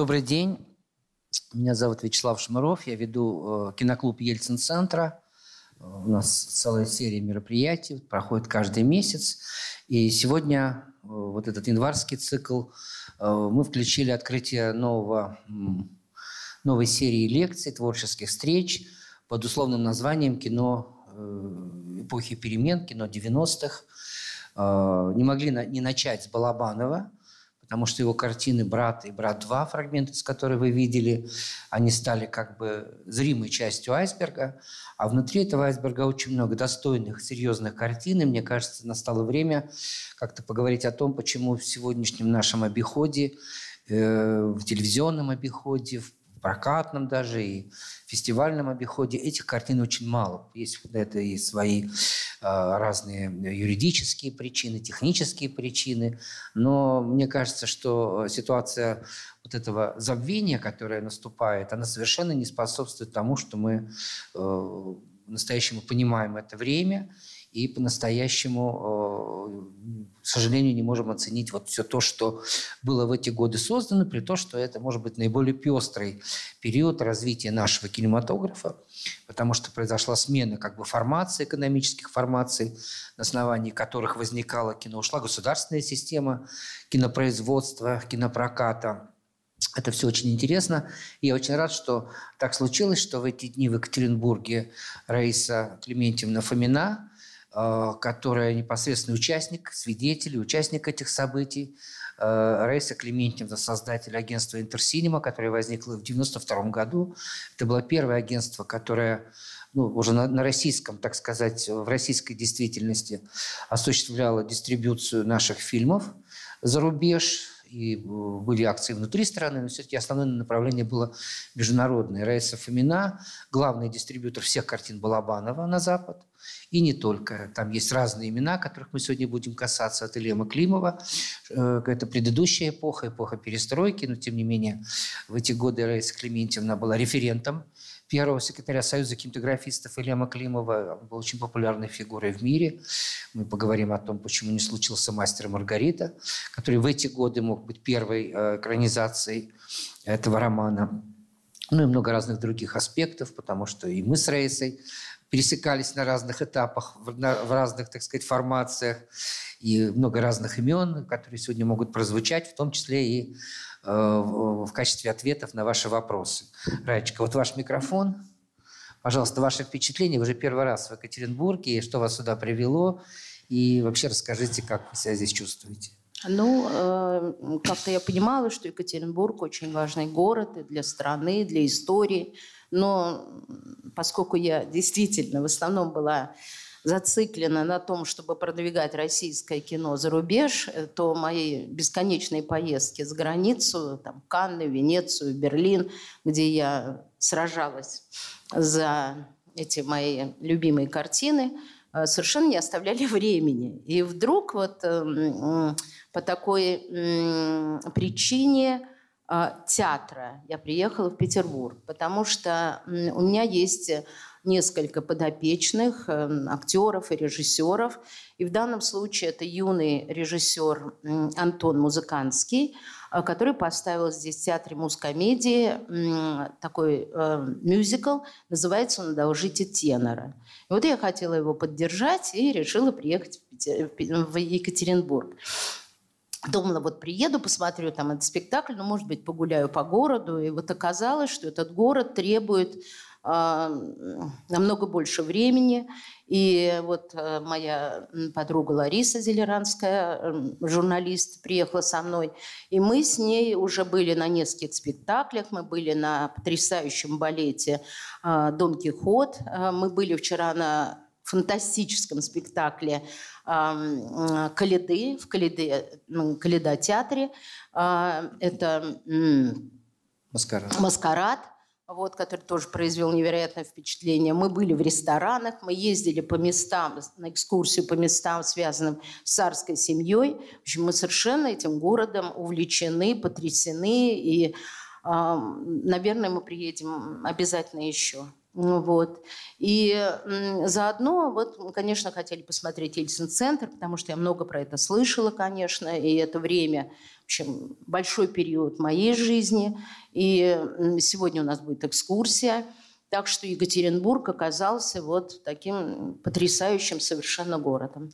Добрый день. Меня зовут Вячеслав Шмаров. Я веду э, киноклуб Ельцин-центра. У нас целая серия мероприятий, проходит каждый месяц. И сегодня э, вот этот январский цикл э, мы включили открытие нового, новой серии лекций, творческих встреч под условным названием «Кино эпохи перемен», «Кино 90-х». Не могли не начать с Балабанова – потому что его картины «Брат» и «Брат 2», фрагменты, с которой вы видели, они стали как бы зримой частью айсберга, а внутри этого айсберга очень много достойных, серьезных картин, и мне кажется, настало время как-то поговорить о том, почему в сегодняшнем нашем обиходе, э, в телевизионном обиходе, в прокатном даже и фестивальном обиходе этих картин очень мало. Есть это и свои а, разные юридические причины, технические причины. Но мне кажется, что ситуация вот этого забвения, которое наступает, она совершенно не способствует тому, что мы э, по-настоящему понимаем это время и по-настоящему, э, к сожалению, не можем оценить вот все то, что было в эти годы создано, при том, что это может быть наиболее пестрый период развития нашего кинематографа, потому что произошла смена как бы формации, экономических формаций, на основании которых возникало кино, ушла государственная система кинопроизводства, кинопроката – это все очень интересно. Я очень рад, что так случилось, что в эти дни в Екатеринбурге Раиса Клементьевна Фомина которая непосредственный участник, свидетель, участник этих событий. Э, Раиса Клементьевна, создатель агентства «Интерсинема», которое возникло в 1992 году. Это было первое агентство, которое ну, уже на, на российском, так сказать, в российской действительности осуществляло дистрибуцию наших фильмов за рубеж. И э, были акции внутри страны, но все-таки основное направление было международное. Раиса Фомина, главный дистрибьютор всех картин Балабанова на Запад. И не только. Там есть разные имена, которых мы сегодня будем касаться, от Илья Климова. Э, это предыдущая эпоха, эпоха перестройки, но тем не менее в эти годы Раиса Клементьевна была референтом первого секретаря Союза кинематографистов Илья Маклимова. Он был очень популярной фигурой в мире. Мы поговорим о том, почему не случился «Мастер Маргарита», который в эти годы мог быть первой э, экранизацией этого романа. Ну и много разных других аспектов, потому что и мы с Рейсой пересекались на разных этапах, в, на, в разных, так сказать, формациях, и много разных имен, которые сегодня могут прозвучать, в том числе и э, в, качестве ответов на ваши вопросы. Раечка, вот ваш микрофон. Пожалуйста, ваши впечатления. Вы уже первый раз в Екатеринбурге. Что вас сюда привело? И вообще расскажите, как вы себя здесь чувствуете. Ну, э, как-то я понимала, что Екатеринбург очень важный город и для страны, для истории. Но поскольку я действительно в основном была зациклена на том, чтобы продвигать российское кино за рубеж, э, то мои бесконечные поездки за границу, там, Канны, Венецию, Берлин, где я сражалась за эти мои любимые картины, э, совершенно не оставляли времени. И вдруг вот э, по такой причине театра я приехала в Петербург, потому что у меня есть несколько подопечных э, актеров и режиссеров. И в данном случае это юный режиссер Антон Музыканский, э, который поставил здесь в театре мускомедии такой э, мюзикл, называется он «Одолжите тенора». И вот я хотела его поддержать и решила приехать в Екатеринбург. Думала, вот приеду, посмотрю там этот спектакль, ну, может быть, погуляю по городу. И вот оказалось, что этот город требует э, намного больше времени. И вот э, моя подруга Лариса Зелеранская, журналист, приехала со мной. И мы с ней уже были на нескольких спектаклях. Мы были на потрясающем балете э, «Дон Кихот». Мы были вчера на фантастическом спектакле «Каледы» в Каледы, Каледа театре. А, это «Маскарад». «Маскарад» вот, который тоже произвел невероятное впечатление. Мы были в ресторанах, мы ездили по местам, на экскурсию по местам, связанным с царской семьей. В общем, мы совершенно этим городом увлечены, потрясены, и, наверное, мы приедем обязательно еще. Вот. И заодно, вот, конечно, хотели посмотреть Ельцин-центр, потому что я много про это слышала, конечно, и это время, в общем, большой период моей жизни. И сегодня у нас будет экскурсия. Так что Екатеринбург оказался вот таким потрясающим совершенно городом.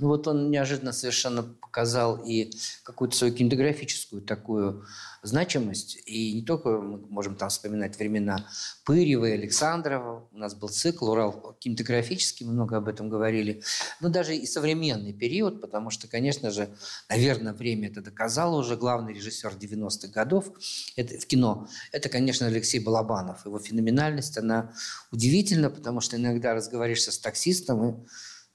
Ну вот он неожиданно совершенно показал и какую-то свою кинематографическую такую значимость. И не только мы можем там вспоминать времена Пырева и Александрова. У нас был цикл «Урал кинематографический», мы много об этом говорили. Но даже и современный период, потому что, конечно же, наверное, время это доказало уже. Главный режиссер 90-х годов это, в кино – это, конечно, Алексей Балабанов. Его феноменальность, она удивительна, потому что иногда разговариваешься с таксистом и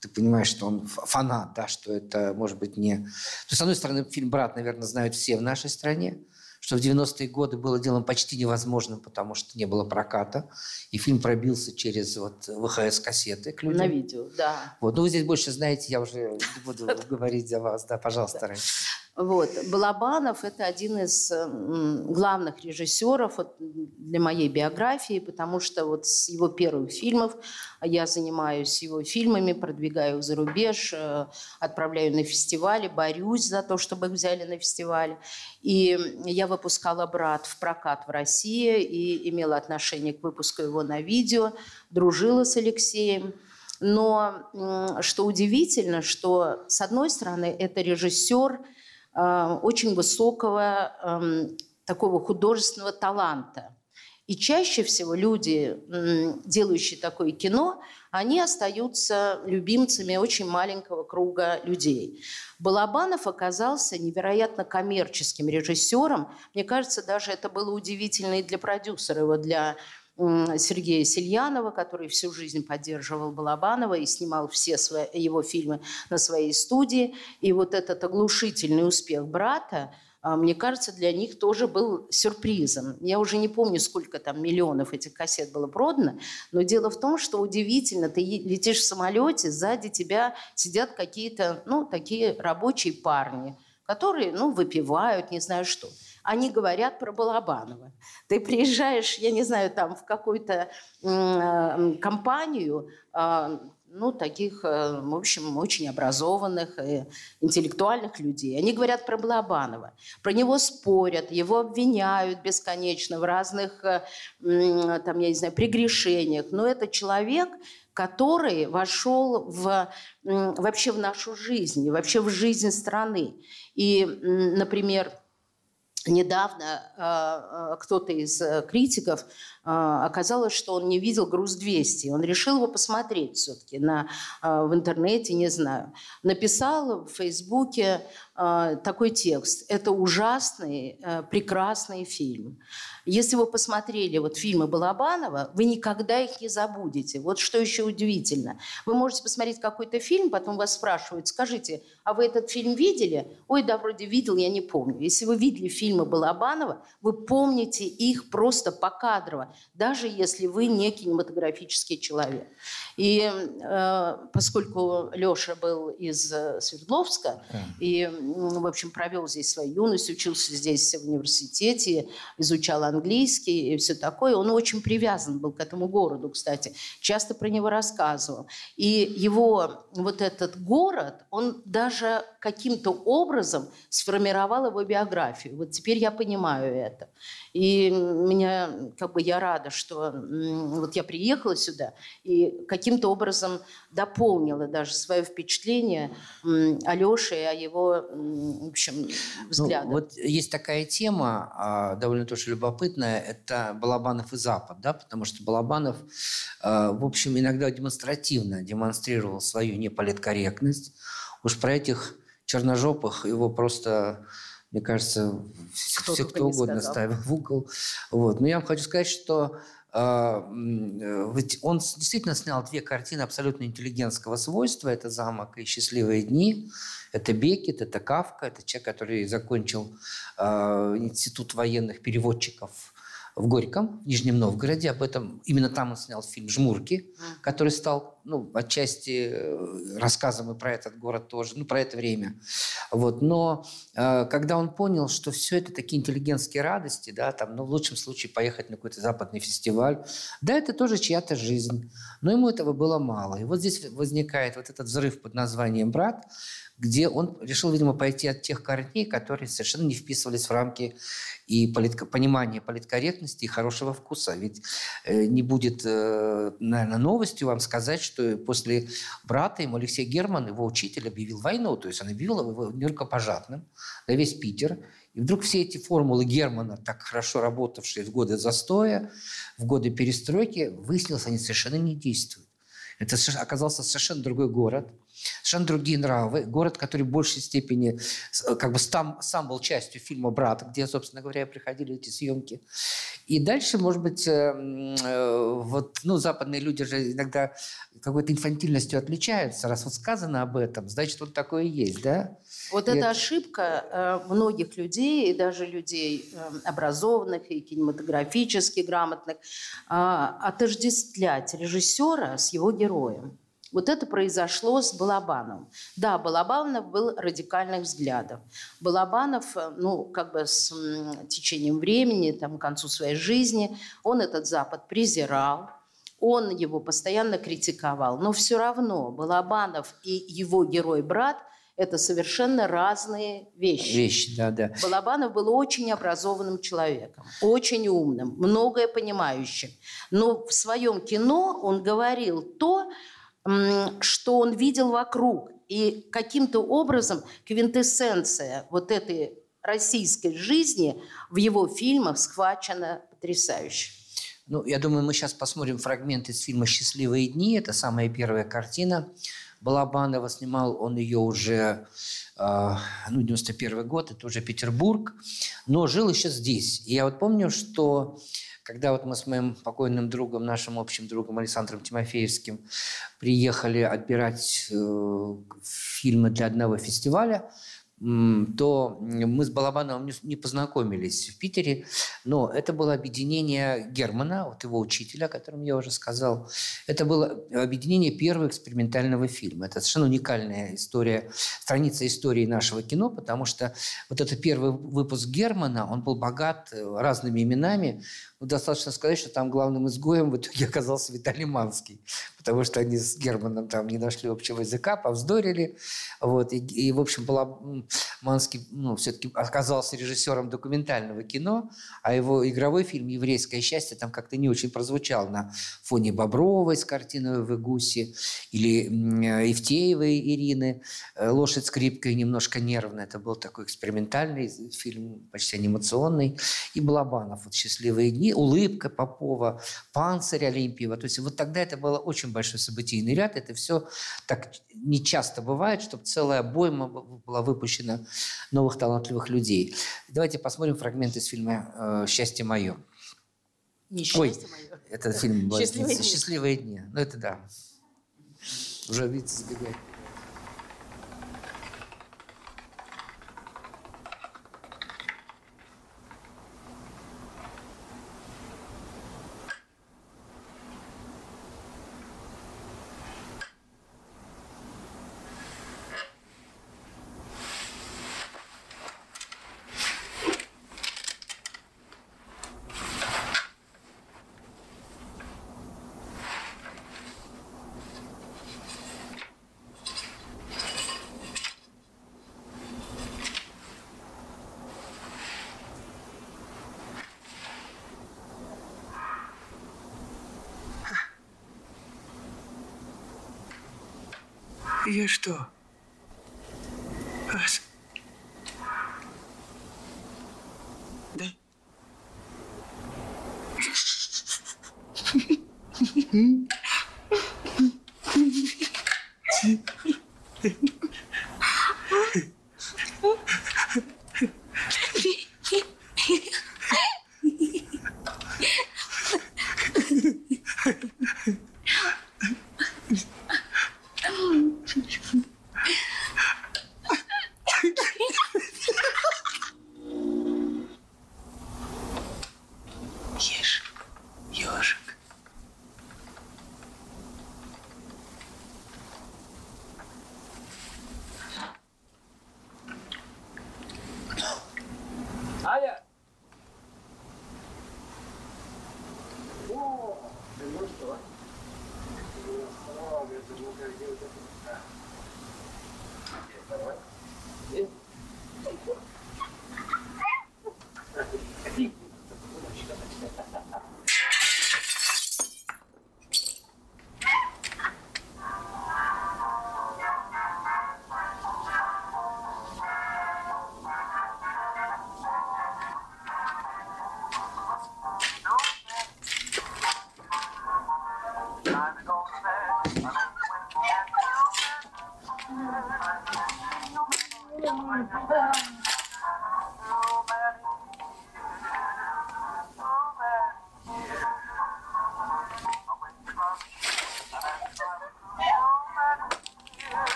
ты понимаешь, что он фанат, да, что это, может быть, не... То есть, с одной стороны, фильм «Брат», наверное, знают все в нашей стране, что в 90-е годы было делом почти невозможным, потому что не было проката, и фильм пробился через вот ВХС-кассеты к людям. На видео, да. Вот. Ну, вы здесь больше знаете, я уже не буду говорить за вас. Да, пожалуйста, раньше. Вот. Балабанов – это один из главных режиссеров для моей биографии, потому что вот с его первых фильмов я занимаюсь его фильмами, продвигаю их за рубеж, э, отправляю на фестивали, борюсь за то, чтобы их взяли на фестивале. И я выпускала «Брат» в прокат в России и имела отношение к выпуску его на видео, дружила с Алексеем. Но что удивительно, что с одной стороны это режиссер – очень высокого эм, такого художественного таланта. И чаще всего люди, делающие такое кино, они остаются любимцами очень маленького круга людей. Балабанов оказался невероятно коммерческим режиссером. Мне кажется, даже это было удивительно и для продюсера его, для Сергея Сильянова, который всю жизнь поддерживал Балабанова и снимал все свои, его фильмы на своей студии. И вот этот оглушительный успех брата, а, мне кажется, для них тоже был сюрпризом. Я уже не помню, сколько там миллионов этих кассет было продано, но дело в том, что удивительно, ты летишь в самолете, сзади тебя сидят какие-то, ну, такие рабочие парни, которые, ну, выпивают, не знаю что – они говорят про Балабанова. Ты приезжаешь, я не знаю, там в какую-то э, компанию, э, ну, таких, э, в общем, очень образованных, э, интеллектуальных людей. Они говорят про Балабанова. Про него спорят, его обвиняют бесконечно в разных, э, там, я не знаю, прегрешениях. Но это человек, который вошел в, вообще в нашу жизнь, вообще в жизнь страны. И, например, Недавно э, кто-то из э, критиков оказалось, что он не видел «Груз-200». Он решил его посмотреть все-таки на, в интернете, не знаю. Написал в Фейсбуке такой текст. Это ужасный, прекрасный фильм. Если вы посмотрели вот фильмы Балабанова, вы никогда их не забудете. Вот что еще удивительно. Вы можете посмотреть какой-то фильм, потом вас спрашивают, скажите, а вы этот фильм видели? Ой, да, вроде видел, я не помню. Если вы видели фильмы Балабанова, вы помните их просто покадрово, даже если вы не кинематографический человек. И э, поскольку Леша был из э, Свердловска и, в общем, провел здесь свою юность, учился здесь в университете, изучал английский и все такое, он очень привязан был к этому городу, кстати, часто про него рассказывал. И его вот этот город, он даже каким-то образом сформировал его биографию. Вот теперь я понимаю это. И меня, как бы я рада, что вот я приехала сюда и каким-то образом дополнила даже свое впечатление Алеши о его, в общем, взглядах. Ну, вот есть такая тема, а, довольно тоже любопытная, это Балабанов и Запад, да, потому что Балабанов, а, в общем, иногда демонстративно демонстрировал свою неполиткорректность. Уж про этих черножопых его просто мне кажется, кто все кто угодно сказал. ставил в угол. Вот. Но я вам хочу сказать, что э, ведь он действительно снял две картины абсолютно интеллигентского свойства. Это «Замок» и «Счастливые дни». Это Бекет, это Кавка, это человек, который закончил э, Институт военных переводчиков в Горьком, в Нижнем Новгороде. Об этом именно там он снял фильм «Жмурки», который стал ну, отчасти э, рассказом и про этот город тоже, ну, про это время. Вот. Но э, когда он понял, что все это такие интеллигентские радости, да, там, ну, в лучшем случае поехать на какой-то западный фестиваль, да, это тоже чья-то жизнь, но ему этого было мало. И вот здесь возникает вот этот взрыв под названием «Брат», где он решил, видимо, пойти от тех корней, которые совершенно не вписывались в рамки и политко, понимания политкорректности и хорошего вкуса. Ведь э, не будет, э, наверное, новостью вам сказать, что после брата ему Алексей Герман, его учитель, объявил войну. То есть он объявил его нерукопожатным на весь Питер. И вдруг все эти формулы Германа, так хорошо работавшие в годы застоя, в годы перестройки, выяснилось, они совершенно не действуют. Это оказался совершенно другой город – Совершенно другие нравы. Город, который в большей степени э, как бы сам, сам был частью фильма «Брат», где, собственно говоря, приходили эти съемки. И дальше, может быть, э, э, вот, ну, западные люди же иногда какой-то инфантильностью отличаются. Раз вот сказано об этом, значит, вот такое есть, да? Вот и эта ошибка многих людей, и даже людей образованных и кинематографически грамотных, отождествлять режиссера с его героем. Вот это произошло с Балабановым. Да, Балабанов был радикальных взглядов. Балабанов, э, ну, как бы с течением времени, там, к концу своей жизни, он этот Запад презирал, он его постоянно критиковал. Но все равно Балабанов и его герой-брат – это совершенно разные вещи. Вещи, да, да. Балабанов был очень образованным человеком, очень умным, многое понимающим. Но в своем кино он говорил то, что он видел вокруг. И каким-то образом квинтэссенция вот этой российской жизни в его фильмах схвачена потрясающе. Ну, я думаю, мы сейчас посмотрим фрагмент из фильма «Счастливые дни». Это самая первая картина Балабанова. Снимал он ее уже, э, ну, 91 год, это уже Петербург, но жил еще здесь. И я вот помню, что когда вот мы с моим покойным другом, нашим общим другом Александром Тимофеевским приехали отбирать э, фильмы для одного фестиваля – то мы с Балабановым не познакомились в Питере, но это было объединение Германа, вот его учителя, о котором я уже сказал. Это было объединение первого экспериментального фильма. Это совершенно уникальная история, страница истории нашего кино, потому что вот этот первый выпуск Германа, он был богат э, разными именами. Ну, достаточно сказать, что там главным изгоем в итоге оказался Виталий Манский, потому что они с Германом там не нашли общего языка, повздорили. Вот, и, и в общем, была, Манский ну, все-таки оказался режиссером документального кино, а его игровой фильм «Еврейское счастье» там как-то не очень прозвучал на фоне Бобровой с картиной в Игусе или Евтеевой Ирины «Лошадь скрипкой немножко нервно». Это был такой экспериментальный фильм, почти анимационный. И Балабанов, вот «Счастливые дни», «Улыбка» Попова, «Панцирь» Олимпиева. То есть вот тогда это было очень большой событийный ряд. Это все так не часто бывает, чтобы целая бойма была выпущена новых талантливых людей. Давайте посмотрим фрагмент из фильма э, «Счастье мое». Не счастье Ой, мое. Это фильм «Счастливые, «Счастливые дни». Ну, это да. Уже, видите, сбегает.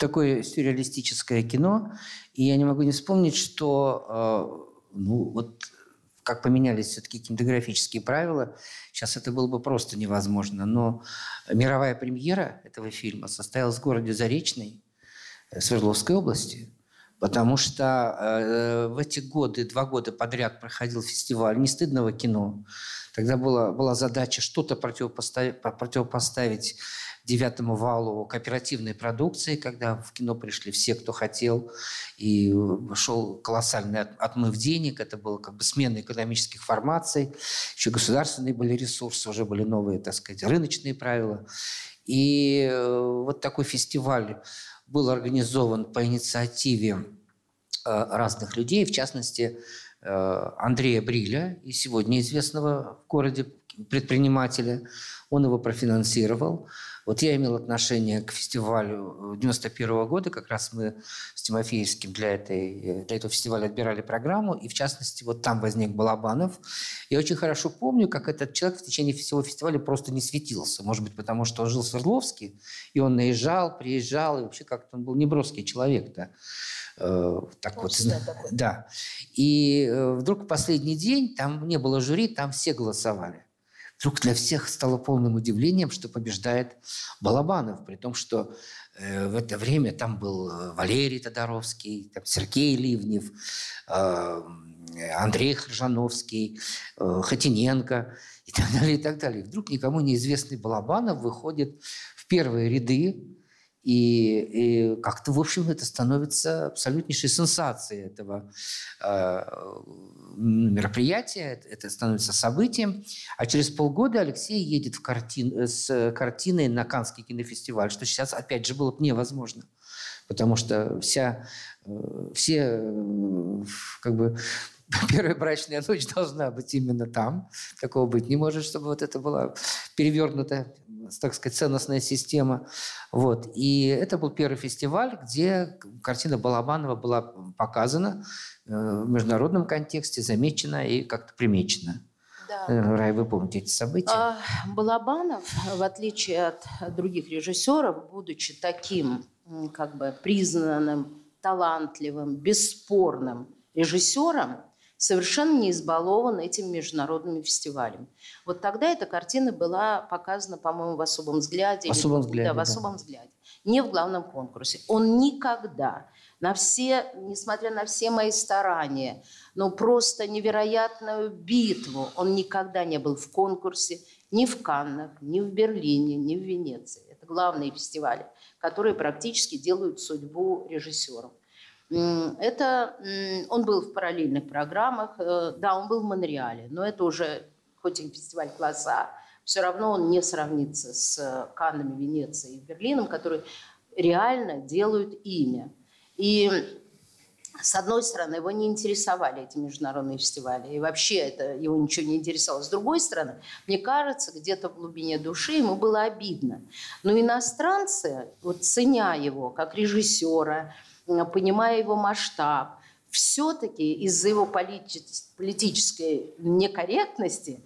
Такое сюрреалистическое кино, и я не могу не вспомнить, что э, ну вот как поменялись все-таки кинематографические правила, сейчас это было бы просто невозможно. Но мировая премьера этого фильма состоялась в городе Заречный, э, Свердловской области, потому что э, в эти годы, два года подряд проходил фестиваль нестыдного кино. Тогда была, была задача что-то противопоставить, противопоставить девятому валу кооперативной продукции, когда в кино пришли все, кто хотел, и шел колоссальный отмыв денег, это было как бы смена экономических формаций, еще государственные были ресурсы, уже были новые, так сказать, рыночные правила. И э, вот такой фестиваль был организован по инициативе э, разных людей, в частности, э, Андрея Бриля, и сегодня известного в городе предпринимателя. Он его профинансировал. Вот я имел отношение к фестивалю 91 -го года, как раз мы с Тимофеевским для, этой, для этого фестиваля отбирали программу, и в частности вот там возник Балабанов. Я очень хорошо помню, как этот человек в течение всего фестиваля просто не светился. Может быть, потому что он жил в Свердловске, и он наезжал, приезжал, и вообще как-то он был неброский человек-то. Э, так вот, да. И э, вдруг в последний день там не было жюри, там все голосовали вдруг для всех стало полным удивлением, что побеждает Балабанов, при том, что э, в это время там был э, Валерий Тодоровский, там Сергей Ливнев, э, Андрей Хржановский, Хотиненко и так далее, и так далее. Вдруг никому неизвестный Балабанов выходит в первые ряды и, и как-то, в общем, это становится абсолютнейшей сенсацией этого э, мероприятия, это становится событием. А через полгода Алексей едет в картин, с картиной на Каннский кинофестиваль, что сейчас, опять же, было бы невозможно. Потому что вся, э, все э, как бы первая брачная ночь должна быть именно там. Такого быть не может, чтобы вот это была перевернута так сказать, ценностная система. Вот. И это был первый фестиваль, где картина Балабанова была показана э, в международном контексте, замечена и как-то примечена. Да. Э, Рай, вы помните эти события? А, Балабанов, в отличие от других режиссеров, будучи таким как бы признанным, талантливым, бесспорным режиссером, совершенно не избалован этими международными фестивалями. Вот тогда эта картина была показана, по-моему, в особом взгляде. В особом взгляде. Да, в особом да. взгляде. Не в главном конкурсе. Он никогда, на все, несмотря на все мои старания, ну просто невероятную битву, он никогда не был в конкурсе ни в Каннах, ни в Берлине, ни в Венеции главные фестивали, которые практически делают судьбу режиссерам. Это он был в параллельных программах, э, да, он был в Монреале, но это уже хоть и фестиваль класса, все равно он не сравнится с Каннами, Венецией и Берлином, которые реально делают имя. И с одной стороны, его не интересовали эти международные фестивали, и вообще это его ничего не интересовало. С другой стороны, мне кажется, где-то в глубине души ему было обидно. Но иностранцы, вот ценя его как режиссера, понимая его масштаб, все-таки из-за его политической некорректности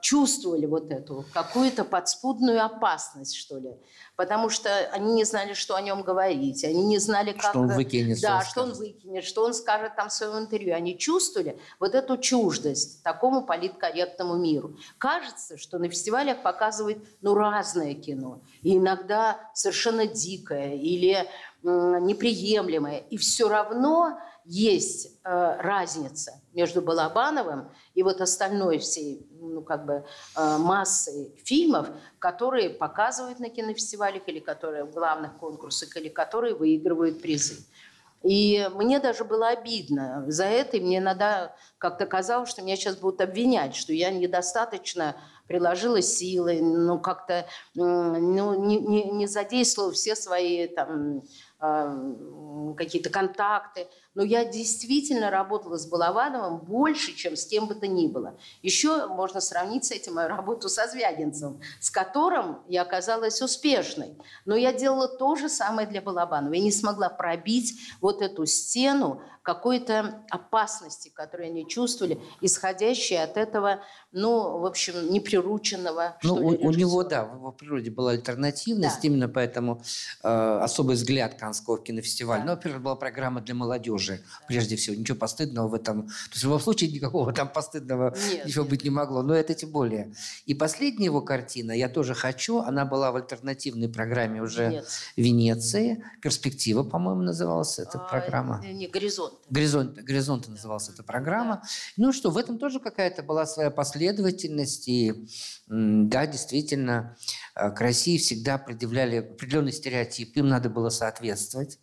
чувствовали вот эту какую-то подспудную опасность, что ли. Потому что они не знали, что о нем говорить, они не знали, как... Что он выкинет. Да, что он выкинет, что он скажет там в своем интервью. Они чувствовали вот эту чуждость такому политкорректному миру. Кажется, что на фестивалях показывают ну, разное кино. И иногда совершенно дикое или неприемлемое. И все равно есть э, разница между Балабановым и вот остальной всей ну, как бы, э, массой фильмов, которые показывают на кинофестивалях или которые в главных конкурсах, или которые выигрывают призы. И мне даже было обидно за это, и мне иногда как-то казалось, что меня сейчас будут обвинять, что я недостаточно приложила силы, ну, как-то ну, не, не, не задействовала все свои там, э, какие-то контакты но я действительно работала с Балавановым больше, чем с кем бы то ни было. Еще можно сравнить с этим мою работу со Звягинцевым, с которым я оказалась успешной. Но я делала то же самое для Балабанова. Я не смогла пробить вот эту стену какой-то опасности, которую они чувствовали, исходящей от этого, ну, в общем, неприрученного. Ну, у, у него, да, в его природе была альтернативность, да. именно поэтому э, особый взгляд Канского кинофестиваля. Да. Ну, во-первых, была программа для молодежи уже, прежде всего. Ничего постыдного в этом. То есть в любом случае никакого там постыдного нет, ничего нет. быть не могло. Но это тем более. И последняя его картина «Я тоже хочу», она была в альтернативной программе уже нет. Венеции. «Перспектива», по-моему, называлась эта а, программа. Не, «Горизонт». «Горизонт», «Горизонт» называлась да. эта программа. Да. Ну что, в этом тоже какая-то была своя последовательность. И да, действительно, э, к России всегда предъявляли определенный стереотип. Им надо было соответствовать.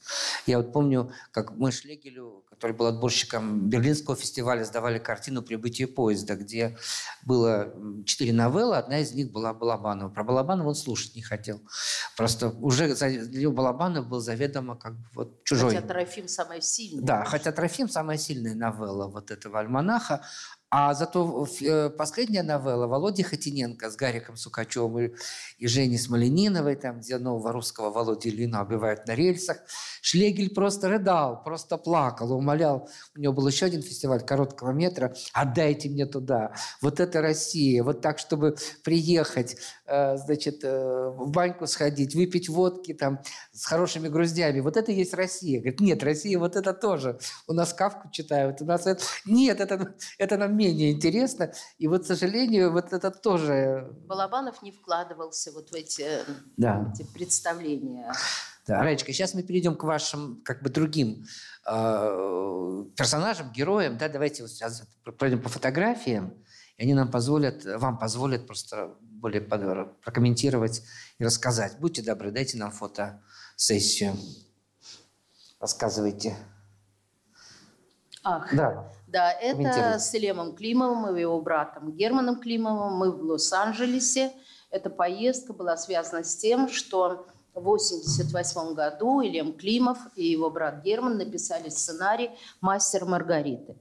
Я вот помню, как мы шли Шlegелю, который был отборщиком Берлинского фестиваля, сдавали картину «Прибытие поезда», где было четыре новеллы, одна из них была Балабанова. Про Балабанова он слушать не хотел. Просто уже для Балабанов был заведомо как бы вот чужой. Хотя Трофим самая сильная. Да, хотя Трофим самая сильная новелла вот этого альманаха, а зато э, последняя новелла Володи Хотиненко с Гариком Сукачевым и, Женей Смолениновой, там, где нового русского Володя Ильина убивают на рельсах. Шлегель просто рыдал, просто плакал, умолял. У него был еще один фестиваль короткого метра. Отдайте мне туда. Вот это Россия. Вот так, чтобы приехать, значит, э, в баньку сходить, выпить водки там с хорошими груздями. Вот это есть Россия. Говорит, нет, Россия вот это тоже. У нас Кавку читают, у нас это... Нет, это, это нам менее интересно. И вот, к сожалению, вот это тоже... Балабанов не вкладывался вот в эти, да. эти представления. Да, Раечка, сейчас мы перейдем к вашим как бы другим э, персонажам, героям. Да, давайте вот сейчас пройдем по фотографиям, и они нам позволят, вам позволят просто более прокомментировать и рассказать. Будьте добры, дайте нам фотосессию. Рассказывайте. Ах, да. Да, это с Лемом Климовым и его братом Германом Климовым. Мы в Лос-Анджелесе. Эта поездка была связана с тем, что в 1988 году Ильям Климов и его брат Герман написали сценарий «Мастер Маргариты».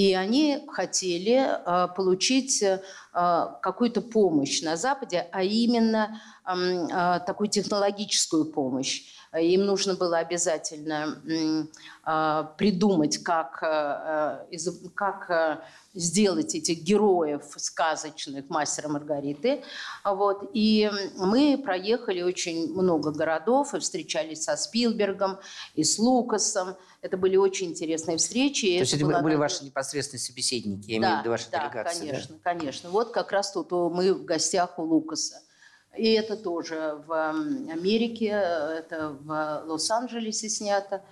И они хотели э, получить э, какую-то помощь на Западе, а именно э, такую технологическую помощь. Им нужно было обязательно э, придумать, как, э, э, как сделать этих героев сказочных мастера Маргариты. Вот. И мы проехали очень много городов и встречались со Спилбергом и с Лукасом. Это были очень интересные встречи. То есть это были такая... ваши непосредственные собеседники, я да, имею в виду ваши да, делегации? конечно, да? конечно. Вот как раз тут мы в гостях у Лукаса. И это тоже в Америке, это в Лос-Анджелесе снято.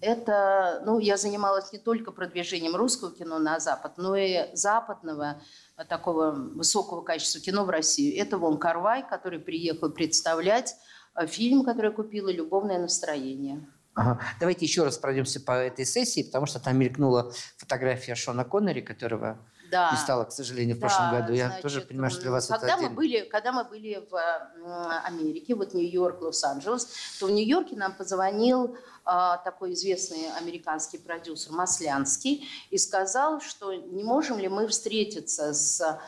Это, ну, я занималась не только продвижением русского кино на Запад, но и западного э, такого высокого качества кино в Россию. Это Вон Карвай, который приехал представлять э, фильм, который купила «Любовное настроение». Ага. Давайте еще раз пройдемся по этой сессии, потому что там мелькнула фотография Шона Коннери, которого да. не стало, к сожалению, в да, прошлом году. Я значит, тоже понимаю, что для вас когда это мы были, Когда мы были в Америке, вот Нью-Йорк, Лос-Анджелес, то в Нью-Йорке нам позвонил а, такой известный американский продюсер Маслянский и сказал, что не можем ли мы встретиться с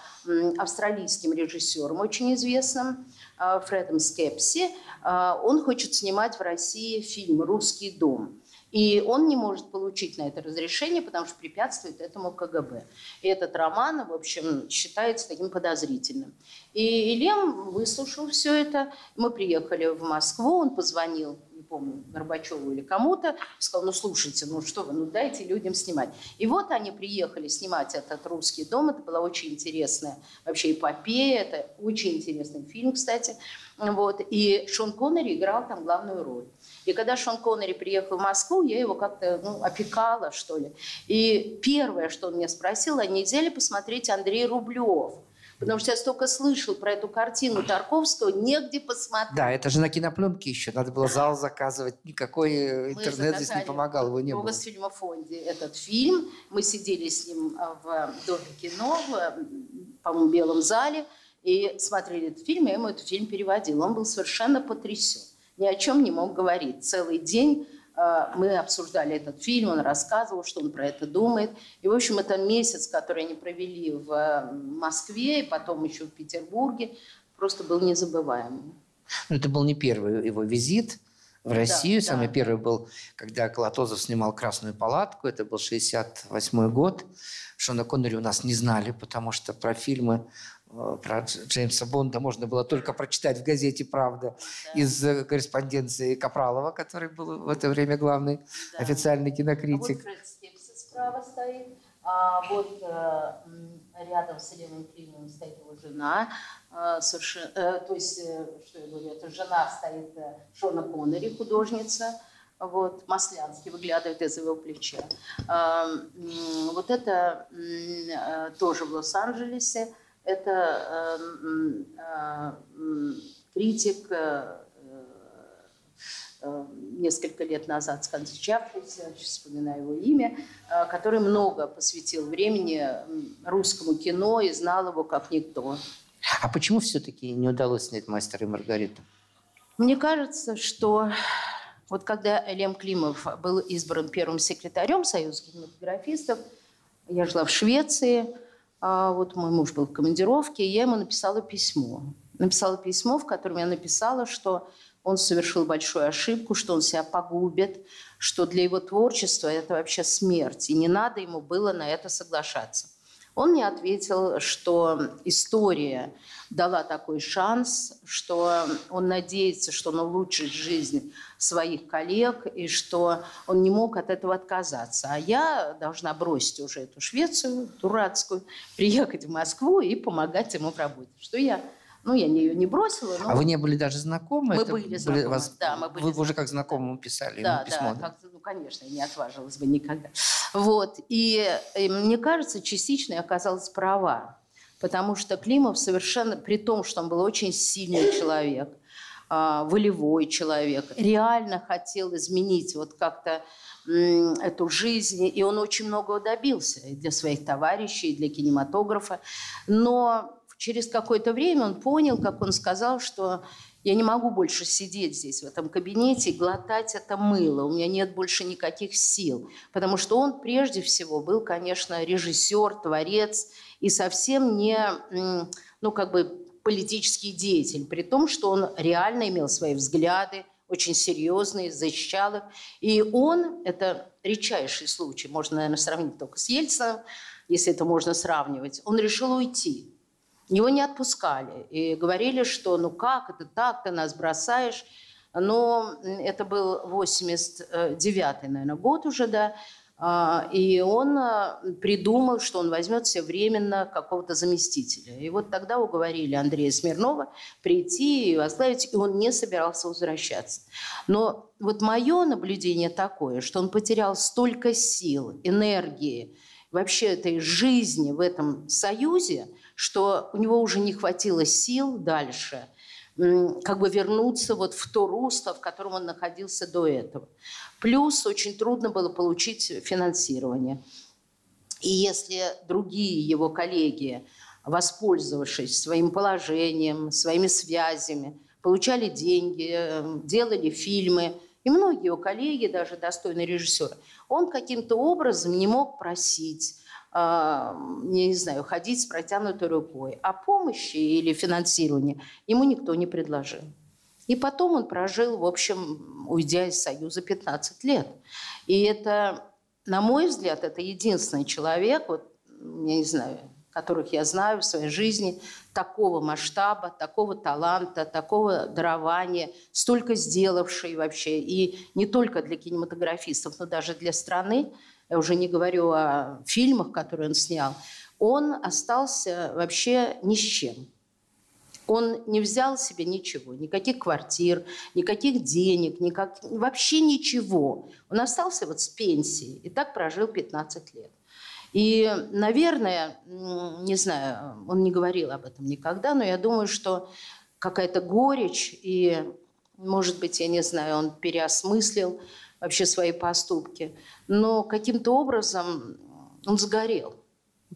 австралийским режиссером, очень известным, а, Фредом Скепси. А, он хочет снимать в России фильм «Русский дом». И он не может получить на это разрешение, потому что препятствует этому КГБ. И этот роман, в общем, считается таким подозрительным. И Лем выслушал все это. Мы приехали в Москву, он позвонил, не помню, Горбачеву или кому-то, сказал, ну слушайте, ну что вы, ну дайте людям снимать. И вот они приехали снимать этот «Русский дом». Это была очень интересная вообще эпопея, это очень интересный фильм, кстати. Вот. И Шон Коннери играл там главную роль. И когда Шон Коннери приехал в Москву, я его как-то ну, опекала, что ли. И первое, что он меня спросил, а нельзя ли посмотреть Андрей Рублев? Потому что я столько слышал про эту картину Тарковского, негде посмотреть. Да, это же на кинопленке еще. Надо было зал заказывать. Никакой э, интернет здесь не помогал, его не было. в фильмофонде этот фильм. Мы сидели с ним а, в Доме кино, в, по-моему, Белом зале, и смотрели этот фильм, я ему этот фильм переводил. Он был совершенно потрясен ни о чем не мог говорить. Целый день э, мы обсуждали этот фильм, он рассказывал, что он про это думает. И, в общем, это месяц, который они провели в э, Москве и потом еще в Петербурге, просто был незабываемым. Но это был не первый его визит в Россию. Да, Самый да. первый был, когда Колотозов снимал «Красную палатку». Это был 68 год. Шона Коннери у нас не знали, потому что про фильмы Э, про Джеймса Бонда можно было только прочитать в газете «Правда» да. из э, корреспонденции Капралова, который был в это время главный да. официальный кинокритик. А вот Фред Скепсис справа стоит, а вот э, рядом с Еленой Климовым стоит его жена, э, совершенно, э, то есть, э, что я говорю, это жена стоит э, Шона Коннери, художница, вот, Маслянский выглядывает из его плеча. Э, э, вот это э, тоже в Лос-Анджелесе это эм, э, критик, э, э, несколько лет назад скончавшийся, сейчас вспоминаю его имя, который много посвятил времени русскому кино и знал его как никто. А почему все-таки не удалось снять «Мастера и Маргариту»? Мне кажется, что вот когда Лем Климов был избран первым секретарем Союза кинематографистов, я жила в Швеции – а вот мой муж был в командировке, и я ему написала письмо. Написала письмо, в котором я написала, что он совершил большую ошибку, что он себя погубит, что для его творчества это вообще смерть, и не надо ему было на это соглашаться. Он мне ответил, что история дала такой шанс, что он надеется, что он улучшит жизнь своих коллег и что он не мог от этого отказаться. А я должна бросить уже эту Швецию дурацкую, приехать в Москву и помогать ему в работе. Что я ну, я ее не бросила. Но... А вы не были даже знакомы? Мы Это были знакомы, вас... да. Мы были вы знакомы. уже как знакомому писали да, письмо? Да, да, ну, конечно, я не отважилась бы никогда. Вот. И, и мне кажется, частично я оказалась права. Потому что Климов совершенно, при том, что он был очень сильный человек, а, волевой человек, реально хотел изменить вот как-то эту жизнь, и он очень многого добился и для своих товарищей, и для кинематографа. Но через какое-то время он понял, как он сказал, что я не могу больше сидеть здесь, в этом кабинете, и глотать это мыло. У меня нет больше никаких сил. Потому что он прежде всего был, конечно, режиссер, творец и совсем не, ну, как бы политический деятель, при том, что он реально имел свои взгляды, очень серьезные, защищал их. И он, это редчайший случай, можно, наверное, сравнить только с Ельцином, если это можно сравнивать, он решил уйти. Его не отпускали и говорили, что ну как это так, ты нас бросаешь. Но это был 89-й, наверное, год уже, да. А, и он а, придумал, что он возьмет себе временно какого-то заместителя. И вот тогда уговорили Андрея Смирнова прийти и возглавить, и он не собирался возвращаться. Но вот мое наблюдение такое, что он потерял столько сил, энергии, вообще этой жизни в этом союзе, что у него уже не хватило сил дальше – как бы вернуться вот в то русло, в котором он находился до этого. Плюс очень трудно было получить финансирование. И если другие его коллеги, воспользовавшись своим положением, своими связями, получали деньги, эм, делали фильмы, и многие его коллеги, даже достойные режиссеры, он каким-то образом не мог просить, не знаю, ходить с протянутой рукой. А помощи или финансирования ему никто не предложил. И потом он прожил, в общем, уйдя из Союза 15 лет. И это, на мой взгляд, это единственный человек, вот, я не знаю, которых я знаю в своей жизни, такого масштаба, такого таланта, такого дарования, столько сделавший вообще, и не только для кинематографистов, но даже для страны, я уже не говорю о фильмах, которые он снял, он остался вообще ни с чем. Он не взял себе ничего, никаких квартир, никаких денег, никак, вообще ничего. Он остался вот с пенсией и так прожил 15 лет. И, наверное, не знаю, он не говорил об этом никогда, но я думаю, что какая-то горечь и, может быть, я не знаю, он переосмыслил вообще свои поступки. Но каким-то образом он сгорел.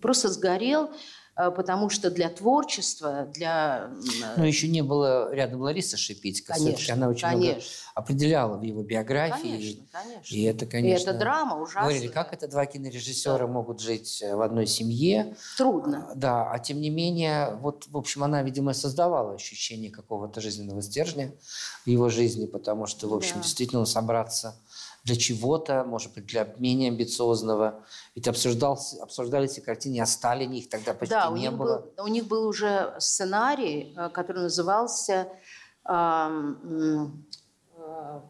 Просто сгорел, э, потому что для творчества, для... Но еще не было рядом Лариса Шипитько. Конечно, Она очень конечно. много определяла в его биографии. Конечно, конечно. И это, конечно... И это драма ужасная. Говорили, как это два кинорежиссера да. могут жить э, в одной семье. Трудно. Да, а тем не менее, вот, в общем, она, видимо, создавала ощущение какого-то жизненного стержня в его жизни, потому что, в общем, да. действительно собраться для чего-то, может быть, для менее амбициозного. Ведь обсуждался, обсуждались эти картины о Сталине, их тогда почти да, не было. Был, у них был уже сценарий, э, который назывался э,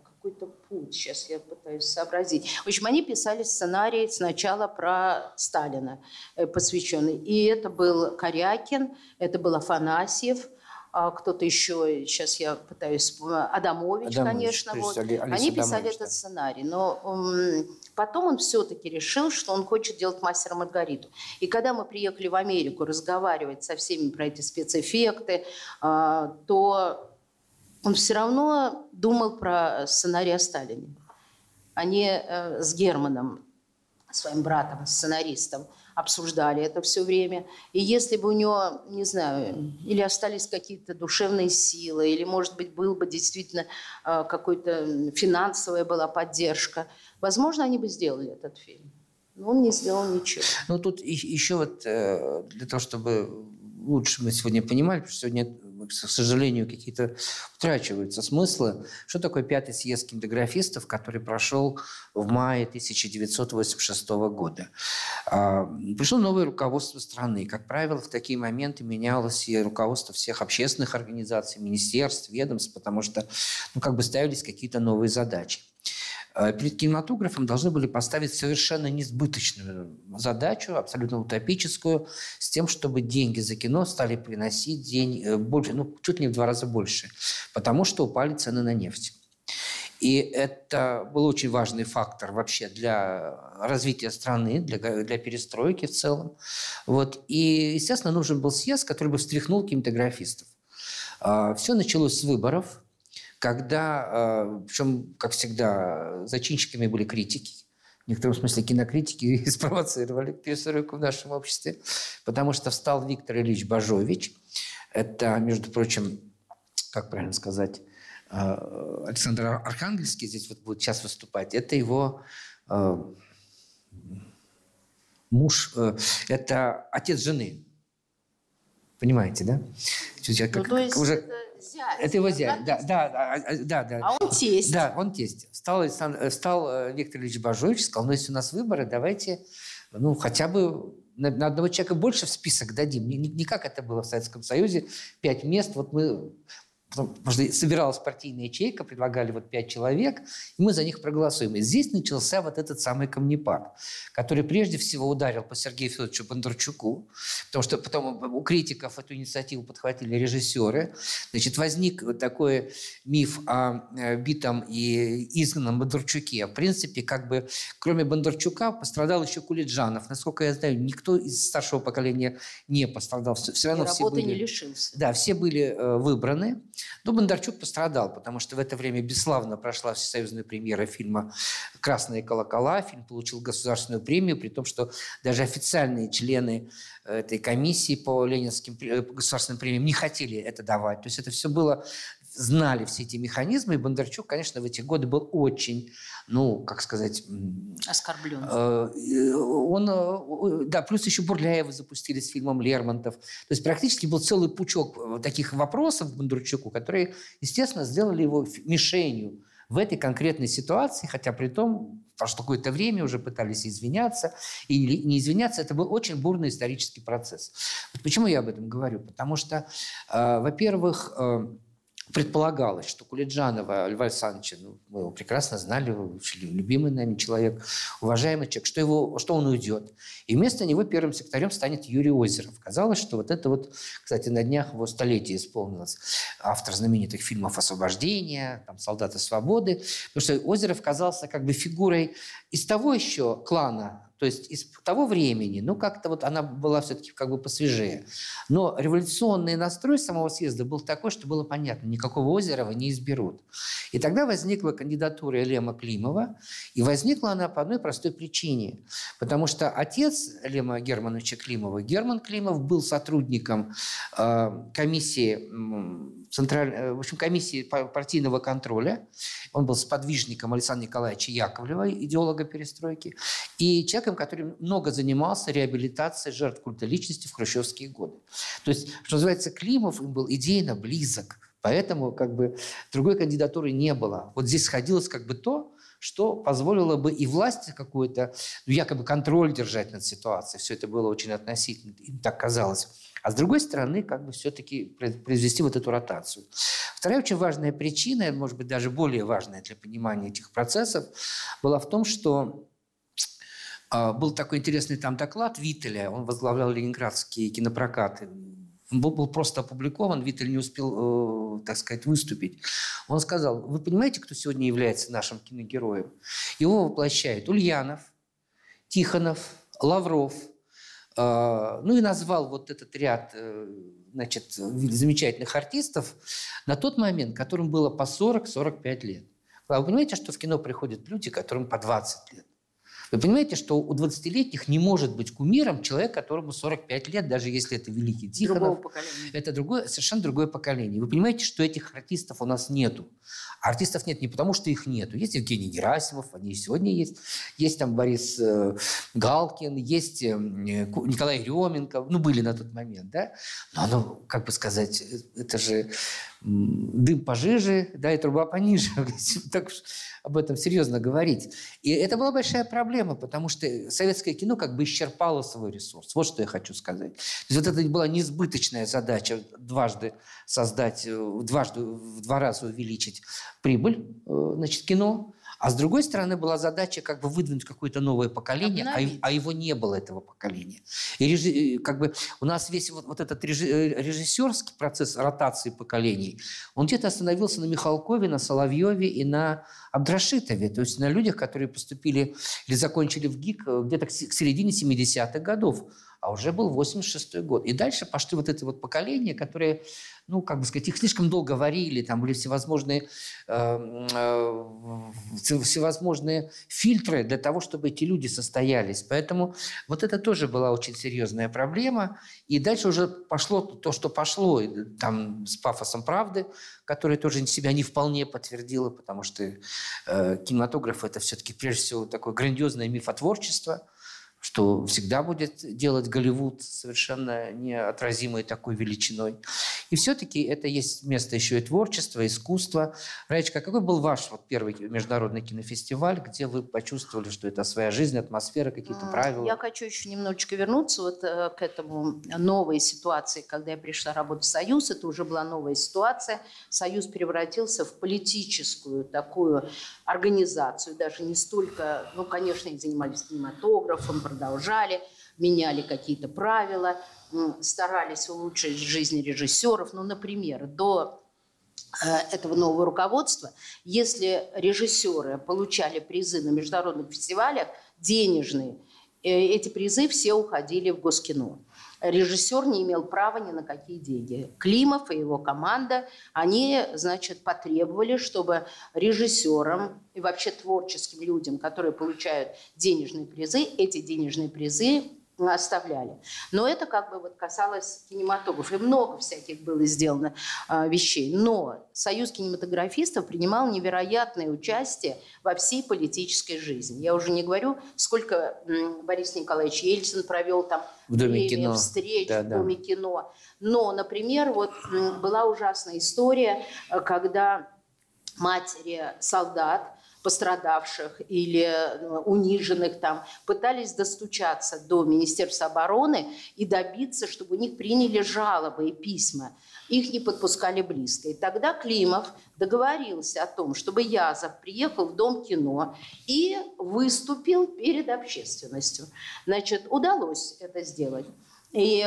какой-то путь, сейчас я пытаюсь сообразить. В общем, они писали сценарий сначала про Сталина, э, посвященный. И это был Корякин, это был Афанасьев – кто-то еще, сейчас я пытаюсь, Адамович, Адамович конечно, вот. Али, они писали Адамович, этот да. сценарий, но um, потом он все-таки решил, что он хочет делать мастера Маргариту. И когда мы приехали в Америку разговаривать со всеми про эти спецэффекты, uh, то он все равно думал про сценарий о Сталине. Они uh, с Германом, своим братом, сценаристом, обсуждали это все время. И если бы у него, не знаю, или остались какие-то душевные силы, или, может быть, был бы действительно э, какой-то финансовая была поддержка, возможно, они бы сделали этот фильм. Но он не сделал ничего. Ну, тут еще вот э, для того, чтобы лучше мы сегодня понимали, потому что сегодня к сожалению, какие-то утрачиваются смыслы. Что такое пятый съезд кинематографистов, который прошел в мае 1986 года? А, пришло новое руководство страны. Как правило, в такие моменты менялось и руководство всех общественных организаций, министерств, ведомств, потому что ну, как бы ставились какие-то новые задачи. Э, перед кинематографом должны были поставить совершенно несбыточную задачу, абсолютно утопическую, с тем, чтобы деньги за кино стали приносить день э, больше, ну, чуть не в два раза больше, потому что упали цены на нефть. И это был очень важный фактор вообще для развития страны, для, для перестройки в целом. Вот. И, естественно, нужен был съезд, который бы встряхнул кинематографистов. А, Все началось с выборов – когда, э, причем, как всегда, зачинщиками были критики, в некотором смысле кинокритики спровоцировали перестройку в нашем обществе, потому что встал Виктор Ильич Бажович. Это, между прочим, как правильно сказать, э, Александр Архангельский здесь вот будет сейчас выступать. Это его э, муж, это отец жены. Понимаете, да? Как, ну, то есть уже... это зять. Это его зять, да, да, да, да, да. А он тесть. Да, он тесть. Встал, э, встал э, Виктор Ильич Бажович, сказал, ну, если у нас выборы, давайте, ну, хотя бы на, на одного человека больше в список дадим. Не, не, не как это было в Советском Союзе, пять мест, вот мы потому что собиралась партийная ячейка, предлагали вот пять человек, и мы за них проголосуем. И здесь начался вот этот самый камнепад, который прежде всего ударил по Сергею Федоровичу Бондарчуку, потому что потом у критиков эту инициативу подхватили режиссеры. Значит, возник вот такой миф о э, битом и изгнанном Бондарчуке. В принципе, как бы кроме Бондарчука пострадал еще Кулиджанов. Насколько я знаю, никто из старшего поколения не пострадал. Все равно и все были... не лишился. Да, все были э, выбраны. Но Бондарчук пострадал, потому что в это время бесславно прошла всесоюзная премьера фильма «Красные колокола». Фильм получил государственную премию, при том, что даже официальные члены э, этой комиссии по ленинским э, государственным премиям не хотели это давать. То есть это все было знали все эти механизмы, и Бондарчук, конечно, в эти годы был очень, ну, как сказать... Оскорблен. Э, он, э, да, плюс еще Бурляева запустили с фильмом «Лермонтов». То есть практически был целый пучок э, таких вопросов к Бондарчуку, которые, естественно, сделали его мишенью в этой конкретной ситуации, хотя при том прошло какое-то время, уже пытались извиняться. И не извиняться, это был очень бурный исторический процесс. Вот почему я об этом говорю? Потому что, э, во-первых, э, предполагалось, что Кулиджанова Льва Александровича, ну, мы его прекрасно знали, любимый нами человек, уважаемый человек, что, его, что он уйдет. И вместо него первым секретарем станет Юрий Озеров. Казалось, что вот это вот, кстати, на днях его столетие исполнилось. Автор знаменитых фильмов «Освобождение», там, «Солдаты свободы». Потому что Озеров казался как бы фигурой из того еще клана то есть из того времени, ну, как-то вот она была все-таки как бы посвежее. Но революционный настрой самого съезда был такой, что было понятно, никакого Озерова не изберут. И тогда возникла кандидатура Лема Климова, и возникла она по одной простой причине. Потому что отец Лема Германовича Климова, Герман Климов, был сотрудником э, комиссии централь... Э, в общем, комиссии партийного контроля. Он был сподвижником Александра Николаевича Яковлева, идеолога перестройки, и человеком, который много занимался реабилитацией жертв культа личности в хрущевские годы. То есть, что называется, Климов им был идейно близок, поэтому как бы другой кандидатуры не было. Вот здесь сходилось как бы то, что позволило бы и власти какую-то, ну, якобы контроль держать над ситуацией. Все это было очень относительно, им так казалось. А с другой стороны, как бы все-таки произвести вот эту ротацию. Вторая очень важная причина, может быть, даже более важная для понимания этих процессов, была в том, что а, был такой интересный там доклад Виттеля, он возглавлял ленинградские кинопрокаты. Был, был просто опубликован, Виттель не успел, э, так сказать, выступить. Он сказал, вы понимаете, кто сегодня является нашим киногероем? Его воплощают Ульянов, Тихонов, Лавров – ну и назвал вот этот ряд э, значит, замечательных артистов на тот момент, которым было по 40-45 лет. А вы понимаете, что в кино приходят люди, которым по 20 лет? Вы понимаете, что у 20-летних не может быть кумиром человек, которому 45 лет, даже если это великий Тихонов. Это другое, совершенно другое поколение. Вы понимаете, что этих артистов у нас нету. артистов нет не потому, что их нету. Есть Евгений Герасимов, они и сегодня есть. Есть там Борис э, Галкин, есть э, Николай Ременко. Ну, были на тот момент, да? Но оно, как бы сказать, э, это же дым пожиже, да, и труба пониже. так об этом серьезно говорить. И это была большая проблема, потому что советское кино как бы исчерпало свой ресурс. Вот что я хочу сказать. То есть вот это была несбыточная задача дважды создать, э, дважды, в два раза увеличить прибыль э, значит, кино, а с другой стороны была задача как бы выдвинуть какое-то новое поколение, а, а его не было, этого поколения. И режи, как бы у нас весь вот, вот этот режиссерский процесс ротации поколений, он где-то остановился на Михалкове, на Соловьеве и на Абдрашитове, то есть на людях, которые поступили или закончили в ГИК э, где-то к середине 70-х годов а уже был 86 год. И дальше пошли вот это вот поколение, которые, ну, как бы сказать, их слишком долго варили, там были всевозможные, э, э, всевозможные фильтры для того, чтобы эти люди состоялись. Поэтому вот это тоже была очень серьезная проблема. И дальше уже пошло то, что пошло, там с пафосом правды, которая тоже себя не вполне подтвердила, потому что э, кинематограф – это все-таки прежде всего такое грандиозное мифотворчество – что всегда будет делать Голливуд совершенно неотразимой такой величиной. И все-таки это есть место еще и творчества, искусства. Раечка, какой был ваш вот первый международный кинофестиваль, где вы почувствовали, что это своя жизнь, атмосфера, какие-то правила? Я хочу еще немножечко вернуться вот э, к этому новой ситуации, когда я пришла работать в Союз. Это уже была новая ситуация. Союз превратился в политическую такую организацию, даже не столько, ну, конечно, они занимались кинематографом, продолжали, меняли какие-то правила, старались улучшить жизнь режиссеров. Ну, например, до э, этого нового руководства, если режиссеры получали призы на международных фестивалях, денежные, э, эти призы все уходили в Госкино. Режиссер не имел права ни на какие деньги. Климов и его команда, они, значит, потребовали, чтобы режиссерам и вообще творческим людям, которые получают денежные призы, эти денежные призы оставляли. Но это как бы вот касалось кинематографа. И много всяких было сделано э, вещей. Но Союз кинематографистов принимал невероятное участие во всей политической жизни. Я уже не говорю, сколько м, Борис Николаевич Ельцин провел там в Доме кино. встреч да, в Доме да. кино. Но, например, вот м, была ужасная история, э, когда матери солдат пострадавших или ну, униженных там, пытались достучаться до Министерства обороны и добиться, чтобы у них приняли жалобы и письма. Их не подпускали близко. И тогда Климов договорился о том, чтобы Язов приехал в Дом кино и выступил перед общественностью. Значит, удалось это сделать. И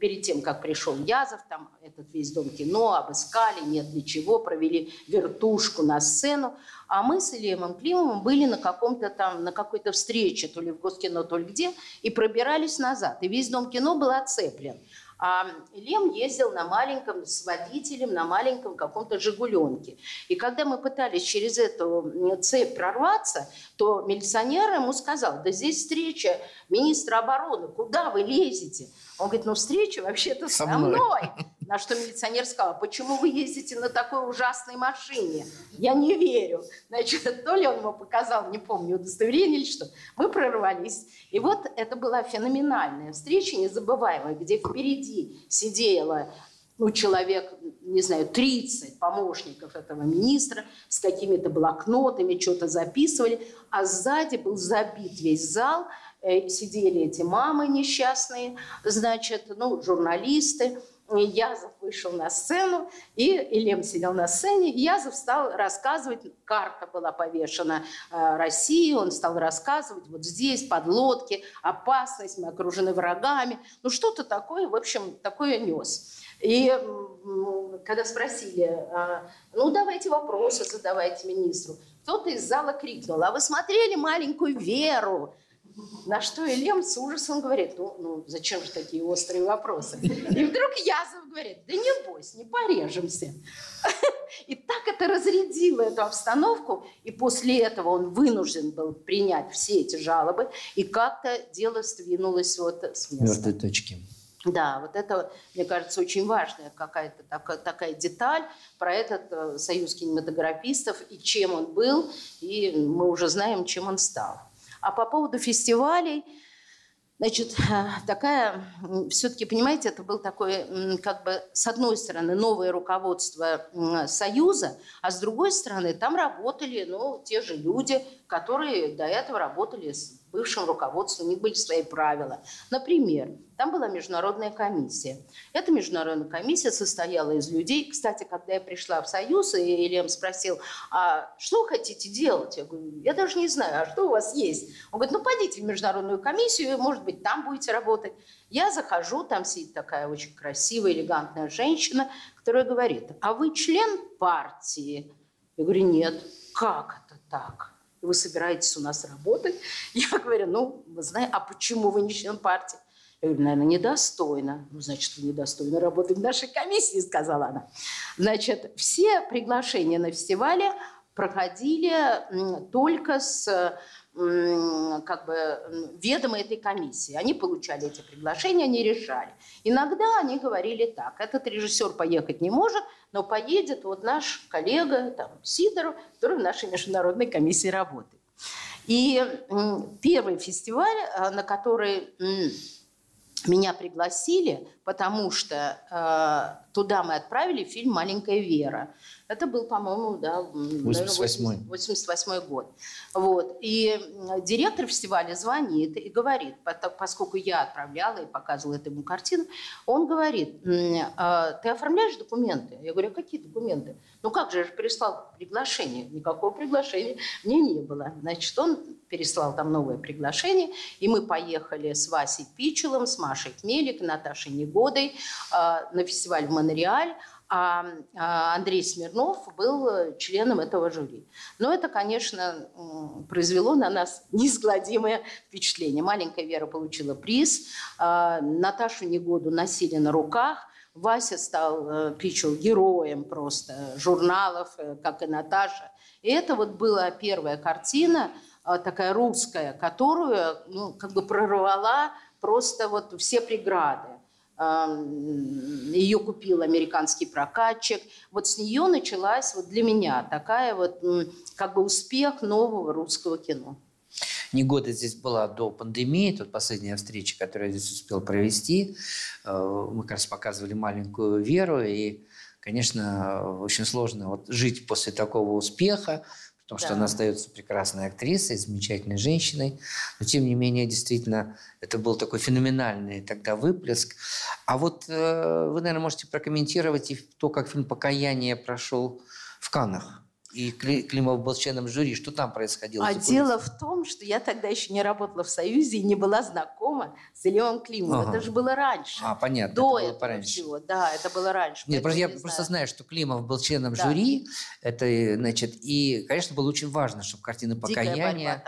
перед тем, как пришел Язов, там этот весь дом кино обыскали, нет для чего, провели вертушку на сцену. А мы с Ильемом Климовым были на каком-то там, на какой-то встрече, то ли в Госкино, то ли где, и пробирались назад. И весь дом кино был оцеплен. А Лем ездил на маленьком, с водителем на маленьком каком-то «Жигуленке». И когда мы пытались через эту цепь прорваться, то милиционер ему сказал, да здесь встреча министра обороны, куда вы лезете? Он говорит, ну встреча вообще-то со, со мной. мной. На что милиционер сказал, почему вы ездите на такой ужасной машине? Я не верю. Значит, то ли он ему показал, не помню, удостоверение или что. Мы прорвались. И вот это была феноменальная встреча, незабываемая, где впереди сидела ну, человек, не знаю, 30 помощников этого министра с какими-то блокнотами, что-то записывали, а сзади был забит весь зал – Э, сидели эти мамы несчастные, значит, ну, журналисты. Язов вышел на сцену, и Илем сидел на сцене, и Язов стал рассказывать, карта была повешена э, России, он стал рассказывать, вот здесь подлодки, опасность, мы окружены врагами, ну что-то такое, в общем, такое нес. И когда спросили, а, ну давайте вопросы задавайте министру, кто-то из зала крикнул, а вы смотрели маленькую Веру? На что Элем с ужасом говорит, ну, ну зачем же такие острые вопросы? И вдруг Язов говорит, да не бойся, не порежемся. И так это разрядило эту обстановку, и после этого он вынужден был принять все эти жалобы, и как-то дело сдвинулось вот с места. Мертвой точки. Да, вот это, мне кажется, очень важная какая-то такая, такая деталь про этот э, союз кинематографистов и чем он был, и мы уже знаем, чем он стал. А по поводу фестивалей, значит, такая, все-таки, понимаете, это был такой, как бы, с одной стороны, новое руководство Союза, а с другой стороны, там работали, ну, те же люди, которые до этого работали с бывшим руководством, у них были свои правила. Например, там была международная комиссия. Эта международная комиссия состояла из людей. Кстати, когда я пришла в Союз, и Ильям спросил, а что вы хотите делать? Я говорю, я даже не знаю, а что у вас есть? Он говорит, ну, пойдите в международную комиссию, может быть, там будете работать. Я захожу, там сидит такая очень красивая, элегантная женщина, которая говорит, а вы член партии? Я говорю, нет. Как это так? Вы собираетесь у нас работать? Я говорю, ну, вы знаете, а почему вы не член партии? Я говорю, наверное, недостойно. Ну, значит, вы недостойно работать в нашей комиссии, сказала она. Значит, все приглашения на фестивале проходили только с как бы ведомо этой комиссии. Они получали эти приглашения, они решали. Иногда они говорили так, этот режиссер поехать не может, но поедет вот наш коллега там, Сидоров, который в нашей международной комиссии работает. И первый фестиваль, э, на который меня пригласили, потому что э, туда мы отправили фильм «Маленькая Вера». Это был, по-моему, да, 88 88 год. Вот. И директор фестиваля звонит и говорит, поскольку я отправляла и показывала этому картину, он говорит, «А, ты оформляешь документы? Я говорю, а какие документы? Ну как же, я же прислал приглашение. Никакого приглашения мне не было. Значит, он переслал там новое приглашение, и мы поехали с Васей Пичелом, с Машей Кмелик, Наташей Негодой э, на фестиваль в Монреаль, а, а Андрей Смирнов был членом этого жюри. Но это, конечно, произвело на нас неизгладимое впечатление. Маленькая Вера получила приз, а, Наташу Негоду носили на руках, Вася стал, э, Пичел, героем просто журналов, э, как и Наташа. И это вот была первая картина, а, такая русская, которую ну, как бы прорвала просто вот все преграды. Ее купил американский прокатчик. Вот с нее началась вот для меня такая вот как бы успех нового русского кино. Негода здесь была до пандемии, тут последняя встреча, которую я здесь успел провести. Э, мы как раз показывали маленькую Веру, и, конечно, очень сложно вот жить после такого успеха, потому да. что она остается прекрасной актрисой, замечательной женщиной. Но, тем не менее, действительно, это был такой феноменальный тогда выплеск. А вот э, вы, наверное, можете прокомментировать и то, как фильм «Покаяние» прошел в Каннах и Климов был членом жюри. Что там происходило? А дело в том, что я тогда еще не работала в Союзе и не была знакома с Леоном Климовым. Ага. Это же было раньше. А, понятно. До это было пораньше. Всего. Да, это было раньше. Нет, просто я не просто знаю, что Климов был членом да. жюри. Это, значит, и, конечно, было очень важно, чтобы картина «Покаяние»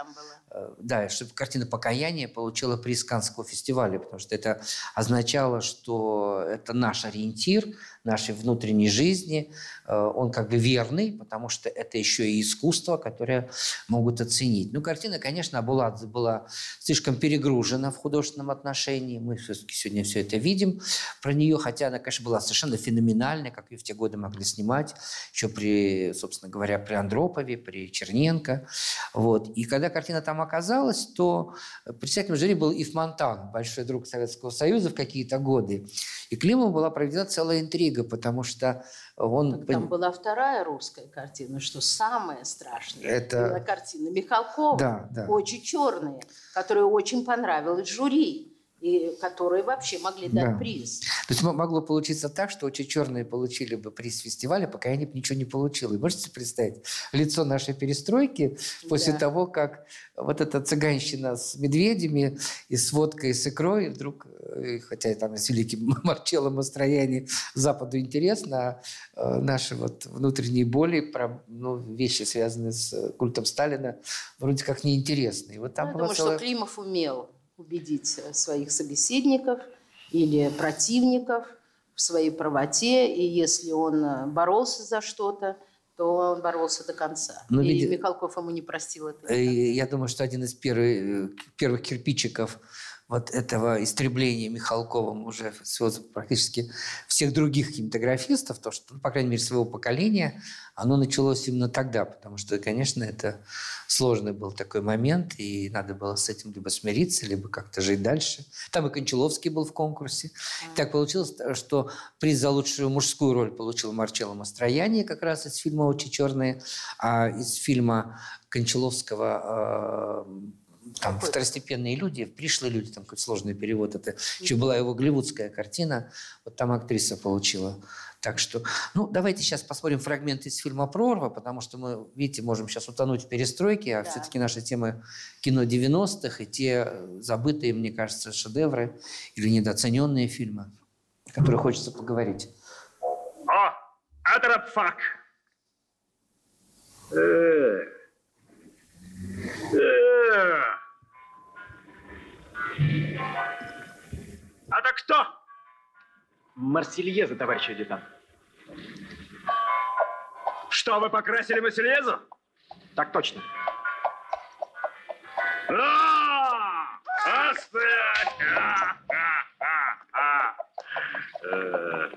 Э, да, чтобы картина «Покаяние» получила приз Каннского фестиваля, потому что это означало, что это наш ориентир нашей внутренней жизни. Э, он как бы верный, потому что это еще и искусство, которое могут оценить. Ну, картина, конечно, была, была слишком перегружена в художественном отношении. Мы все-таки сегодня все это видим про нее, хотя она, конечно, была совершенно феноменальной, как ее в те годы могли снимать, еще при, собственно говоря, при Андропове, при Черненко. Вот. И когда картина там оказалась, то председателем жюри был Ив Монтан, большой друг Советского Союза в какие-то годы. И Климову была проведена целая интрига, потому что он... Так там была вторая русская картина, что самое страшное. Это была картина Михалкова, да, да. очень черная, которая очень понравилась жюри и которые вообще могли дать да. приз. То есть могло получиться так, что очень черные получили бы приз фестиваля, пока я ничего не получил. И можете представить лицо нашей перестройки после да. того, как вот эта цыганщина с медведями и с водкой, и с икрой вдруг, э, хотя там с великим Марчеллом настроение Западу интересно, а э, наши вот внутренние боли, про, ну, вещи, связанные с культом Сталина, вроде как неинтересны. И вот там я думаю, целая... что Климов умел убедить э, своих собеседников или противников в своей правоте, и если он э, боролся за что-то, то он боролся до конца. Но и ведь... Михалков ему не простил это. Э, я думаю, что один из первых, первых кирпичиков вот этого истребления Михалковым уже практически всех других кинематографистов, то, что, ну, по крайней мере, своего поколения, оно началось именно тогда, потому что, конечно, это сложный был такой момент, и надо было с этим либо смириться, либо как-то жить дальше. Там и Кончаловский был в конкурсе. Mm. Так получилось, что приз за лучшую мужскую роль получил Марчелло Мастрояни как раз из фильма «Очи черные», а из фильма Кончаловского э, там Какой? второстепенные люди, пришлые люди, там какой сложный перевод, это еще была его голливудская картина, вот там актриса получила. Так что, ну, давайте сейчас посмотрим фрагмент из фильма «Прорва», потому что мы, видите, можем сейчас утонуть в перестройке, а да. все-таки наша тема кино 90-х и те забытые, мне кажется, шедевры или недооцененные фильмы, о которых хочется поговорить. О, атрапфак! Э, э. Это кто? Марсельеза, товарищ адъютант. Что, вы покрасили Марсельезу? Так точно. А! Оставь! Э.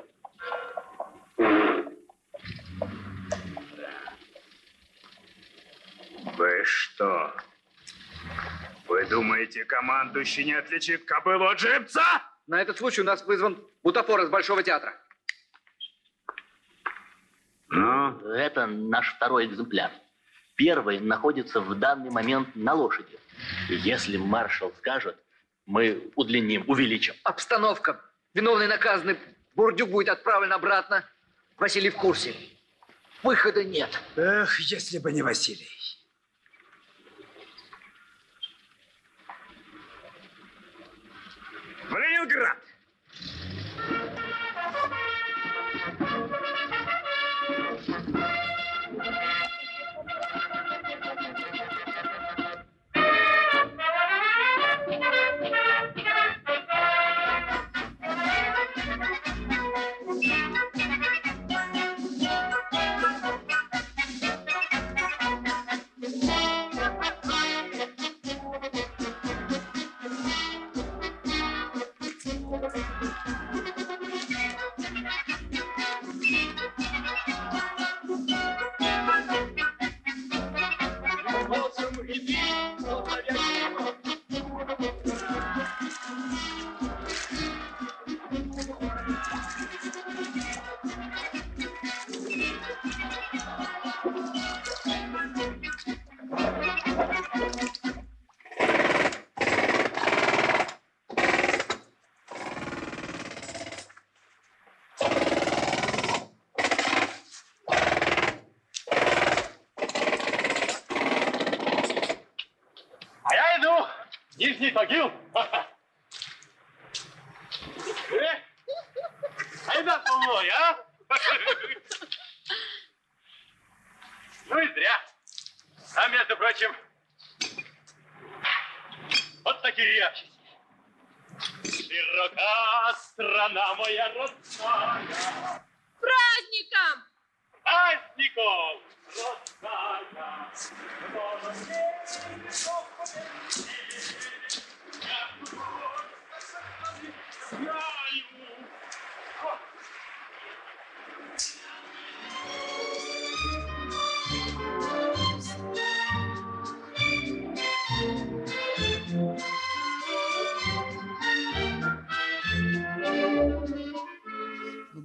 Вы что, Думаете, командующий не отличит кобылу от жеребца? На этот случай у нас вызван бутафор из Большого театра. Ну, Это наш второй экземпляр. Первый находится в данный момент на лошади. Если маршал скажет, мы удлиним, увеличим. Обстановка. Виновный наказанный. Бурдюк будет отправлен обратно. Василий в курсе. Выхода нет. Эх, если бы не Василий. В Нижний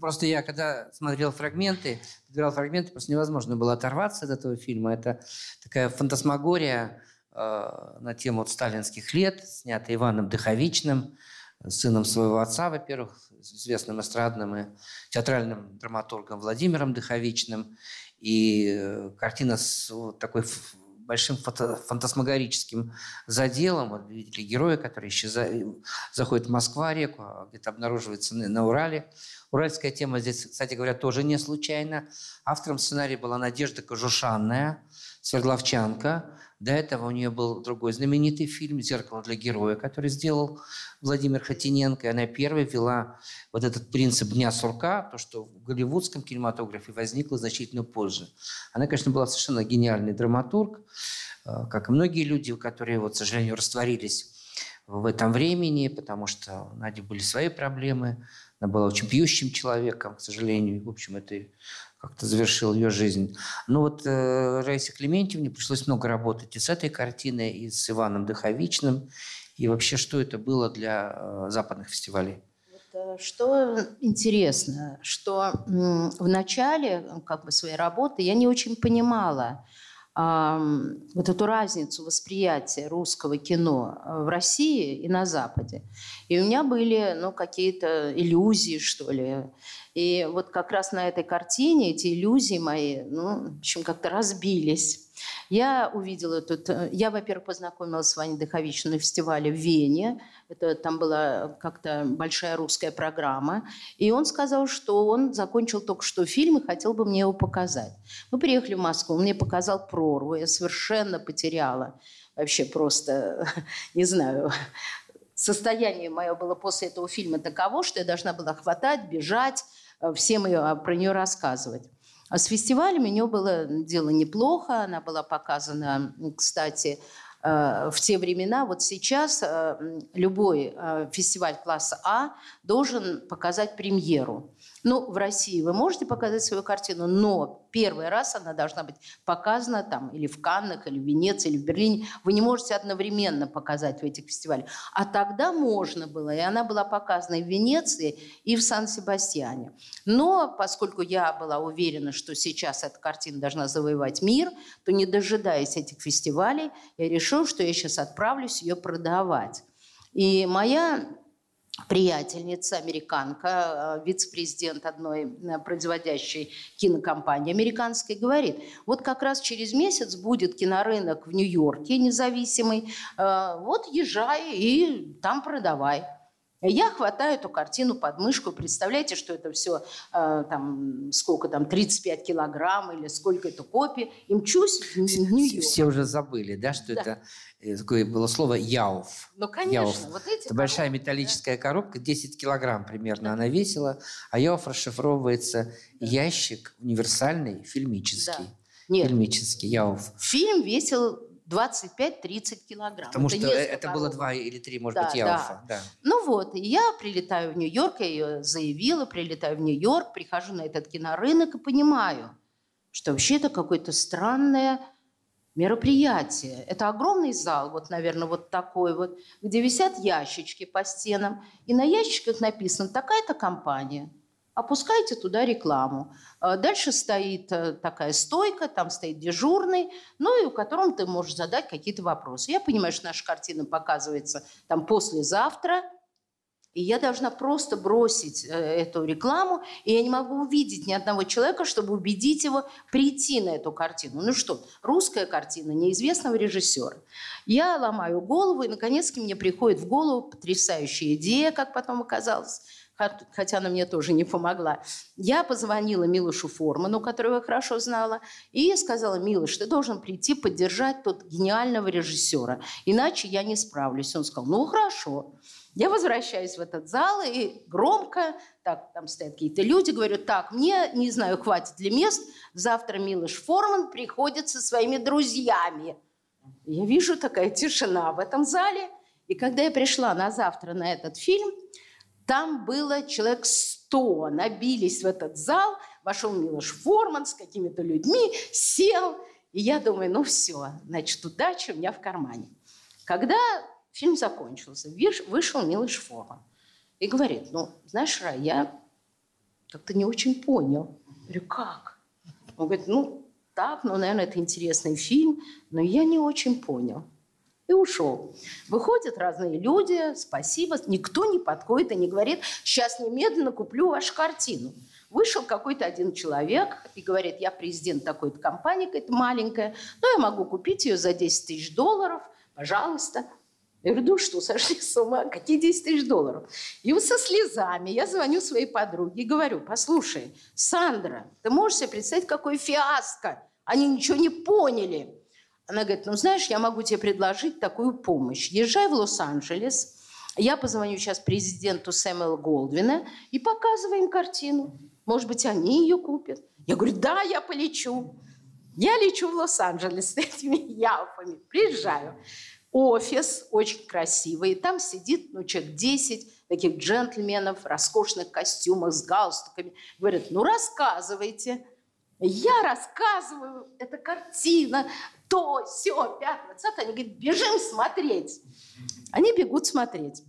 просто я, когда смотрел фрагменты, подбирал фрагменты, просто невозможно было оторваться от этого фильма. Это такая фантасмагория э, на тему вот сталинских лет, снятая Иваном Дыховичным, сыном своего отца, во-первых, известным эстрадным и театральным драматургом Владимиром Дыховичным. И э, картина с вот такой большим фото- фантасмагорическим заделом. Вот видите героя, который исчезает, заходит в Москва-реку, а где-то обнаруживается на, на Урале. Уральская тема здесь, кстати говоря, тоже не случайно. Автором сценария была Надежда Кожушанная, свердловчанка. До этого у нее был другой знаменитый фильм «Зеркало для героя», который сделал Владимир Хотиненко. И она первой ввела вот этот принцип дня сурка, то, что в голливудском кинематографе возникло значительно позже. Она, конечно, была совершенно гениальный драматург, э, как и многие люди, которые, вот, к сожалению, растворились в этом времени, потому что у Нади были свои проблемы. Она была очень пьющим человеком, к сожалению. В общем, это как-то завершил ее жизнь. Но вот э, Раисе Клементьевне пришлось много работать и с этой картиной, и с Иваном Дыховичным. И вообще, что это было для э, западных фестивалей? Э, Что интересно, что в начале э, как бы, своей работы я не очень понимала вот эту разницу восприятия русского кино э, в России и на Западе. И у меня были ну, какие-то иллюзии, что ли. И вот как раз на этой картине эти иллюзии мои, ну, в общем, как-то разбились. Я увидела тут... э, Я, во-первых, познакомилась с Ваней Дыховичем на фестивале в Вене. Это там была как-то большая русская программа. И он сказал, что он закончил только что фильм и хотел бы мне его показать. Мы приехали в Москву, он мне показал прорву. Я совершенно потеряла вообще просто, не знаю, состояние мое было после этого фильма таково, что я должна была хватать, бежать, э, всем ее, про нее рассказывать. А с фестивалем у нее было дело неплохо. Она была показана, кстати, э, в те времена. Вот сейчас э, любой э, фестиваль класса А должен показать премьеру. Ну, в России вы можете показать свою картину, но первый раз она должна быть показана там или в Каннах, или в Венеции, или в Берлине. Вы не можете одновременно показать в этих фестивалях. А тогда можно было, и она была показана и в Венеции, и в Сан-Себастьяне. Но поскольку я была уверена, что сейчас эта картина должна завоевать мир, то не дожидаясь этих фестивалей, я решила, что я сейчас отправлюсь ее продавать. И моя приятельница, американка, э, вице-президент одной э, производящей кинокомпании американской, говорит, вот как раз через месяц будет кинорынок в Нью-Йорке независимый, э, вот езжай и там продавай. Я хватаю эту картину под мышку. Представляете, что это все, э, там, сколько там, 35 килограмм или сколько это копий. И мчусь в Нью-Йорк. Все уже забыли, да, что Да. это э, такое было слово «яуф». Ну, конечно. Яуф. Вот эти Это большая коробки, металлическая коробка, 10 килограмм примерно она весила, а яуф расшифровывается ящик универсальный, фильмический. Да. Нет, Фильмический, яуф. фильм весил 25-30 килограмм. Потому Это что несколько это было два или три, может Да, быть, яуфа. Да. Ну вот, и я прилетаю в Нью-Йорк, я ее заявила, прилетаю в Нью-Йорк, прихожу на этот кинорынок и понимаю, что вообще это какое-то странное мероприятие. Это огромный зал, вот, наверное, вот такой вот, где висят ящички по стенам, и на ящичках написано «такая-то компания». Опускайте туда рекламу. А Дальше стоит э, такая стойка, там стоит дежурный, ну и у которого ты можешь задать какие-то вопросы. Я понимаю, что наша картина показывается там послезавтра, и я должна просто бросить э, эту рекламу, и я не могу увидеть ни одного человека, чтобы убедить его прийти на эту картину. Ну что, русская картина неизвестного режиссера. Я ломаю голову, и наконец-то мне приходит в голову потрясающая идея, как потом оказалось, хотя она мне тоже не помогла. Я позвонила Милошу Форману, которого я хорошо знала, и сказала, Милош, ты должен прийти поддержать тут гениального режиссера, иначе я не справлюсь. Он сказал, ну хорошо. Я возвращаюсь в этот зал и громко, так, там стоят какие-то люди, говорю, так, мне, не знаю, хватит ли мест, завтра Милош Форман приходит со своими друзьями. Я вижу такая тишина в этом зале, и когда я пришла на завтра на этот фильм, там было человек сто, набились в этот зал, вошел Милош Форман с какими-то людьми, сел, и я думаю, ну все, значит, удача у меня в кармане. Когда фильм закончился, вышел Милош Форман и говорит, ну, знаешь, Рай, я как-то не очень понял. Я говорю, как? Он говорит, ну, так, ну, наверное, это интересный фильм, но я не очень понял. И ушел. Выходят разные люди, спасибо, никто не подходит и не говорит, сейчас немедленно куплю вашу картину. Вышел какой-то один человек и говорит, я президент такой-то компании, какая-то маленькая, но я могу купить ее за 10 тысяч долларов, пожалуйста. Я говорю, что, сошли с ума, какие 10 тысяч долларов? И вот со слезами я звоню своей подруге и говорю, послушай, Сандра, ты можешь себе представить, какое фиаско? Они ничего не поняли. Она говорит, ну знаешь, я могу тебе предложить такую помощь. Езжай в Лос-Анджелес, я позвоню сейчас президенту Сэмюэла Голдвина и показываю им картину. Может быть, они ее купят. Я говорю, да, я полечу. Я лечу в Лос-Анджелес с этими яфами. Приезжаю. Офис очень красивый. Там сидит, ну, человек 10 таких джентльменов в роскошных костюмах с галстуками. Говорят, ну, рассказывайте. Я рассказываю, это картина, то, все, пятое, двадцатое. Они говорят, бежим смотреть. Они бегут смотреть.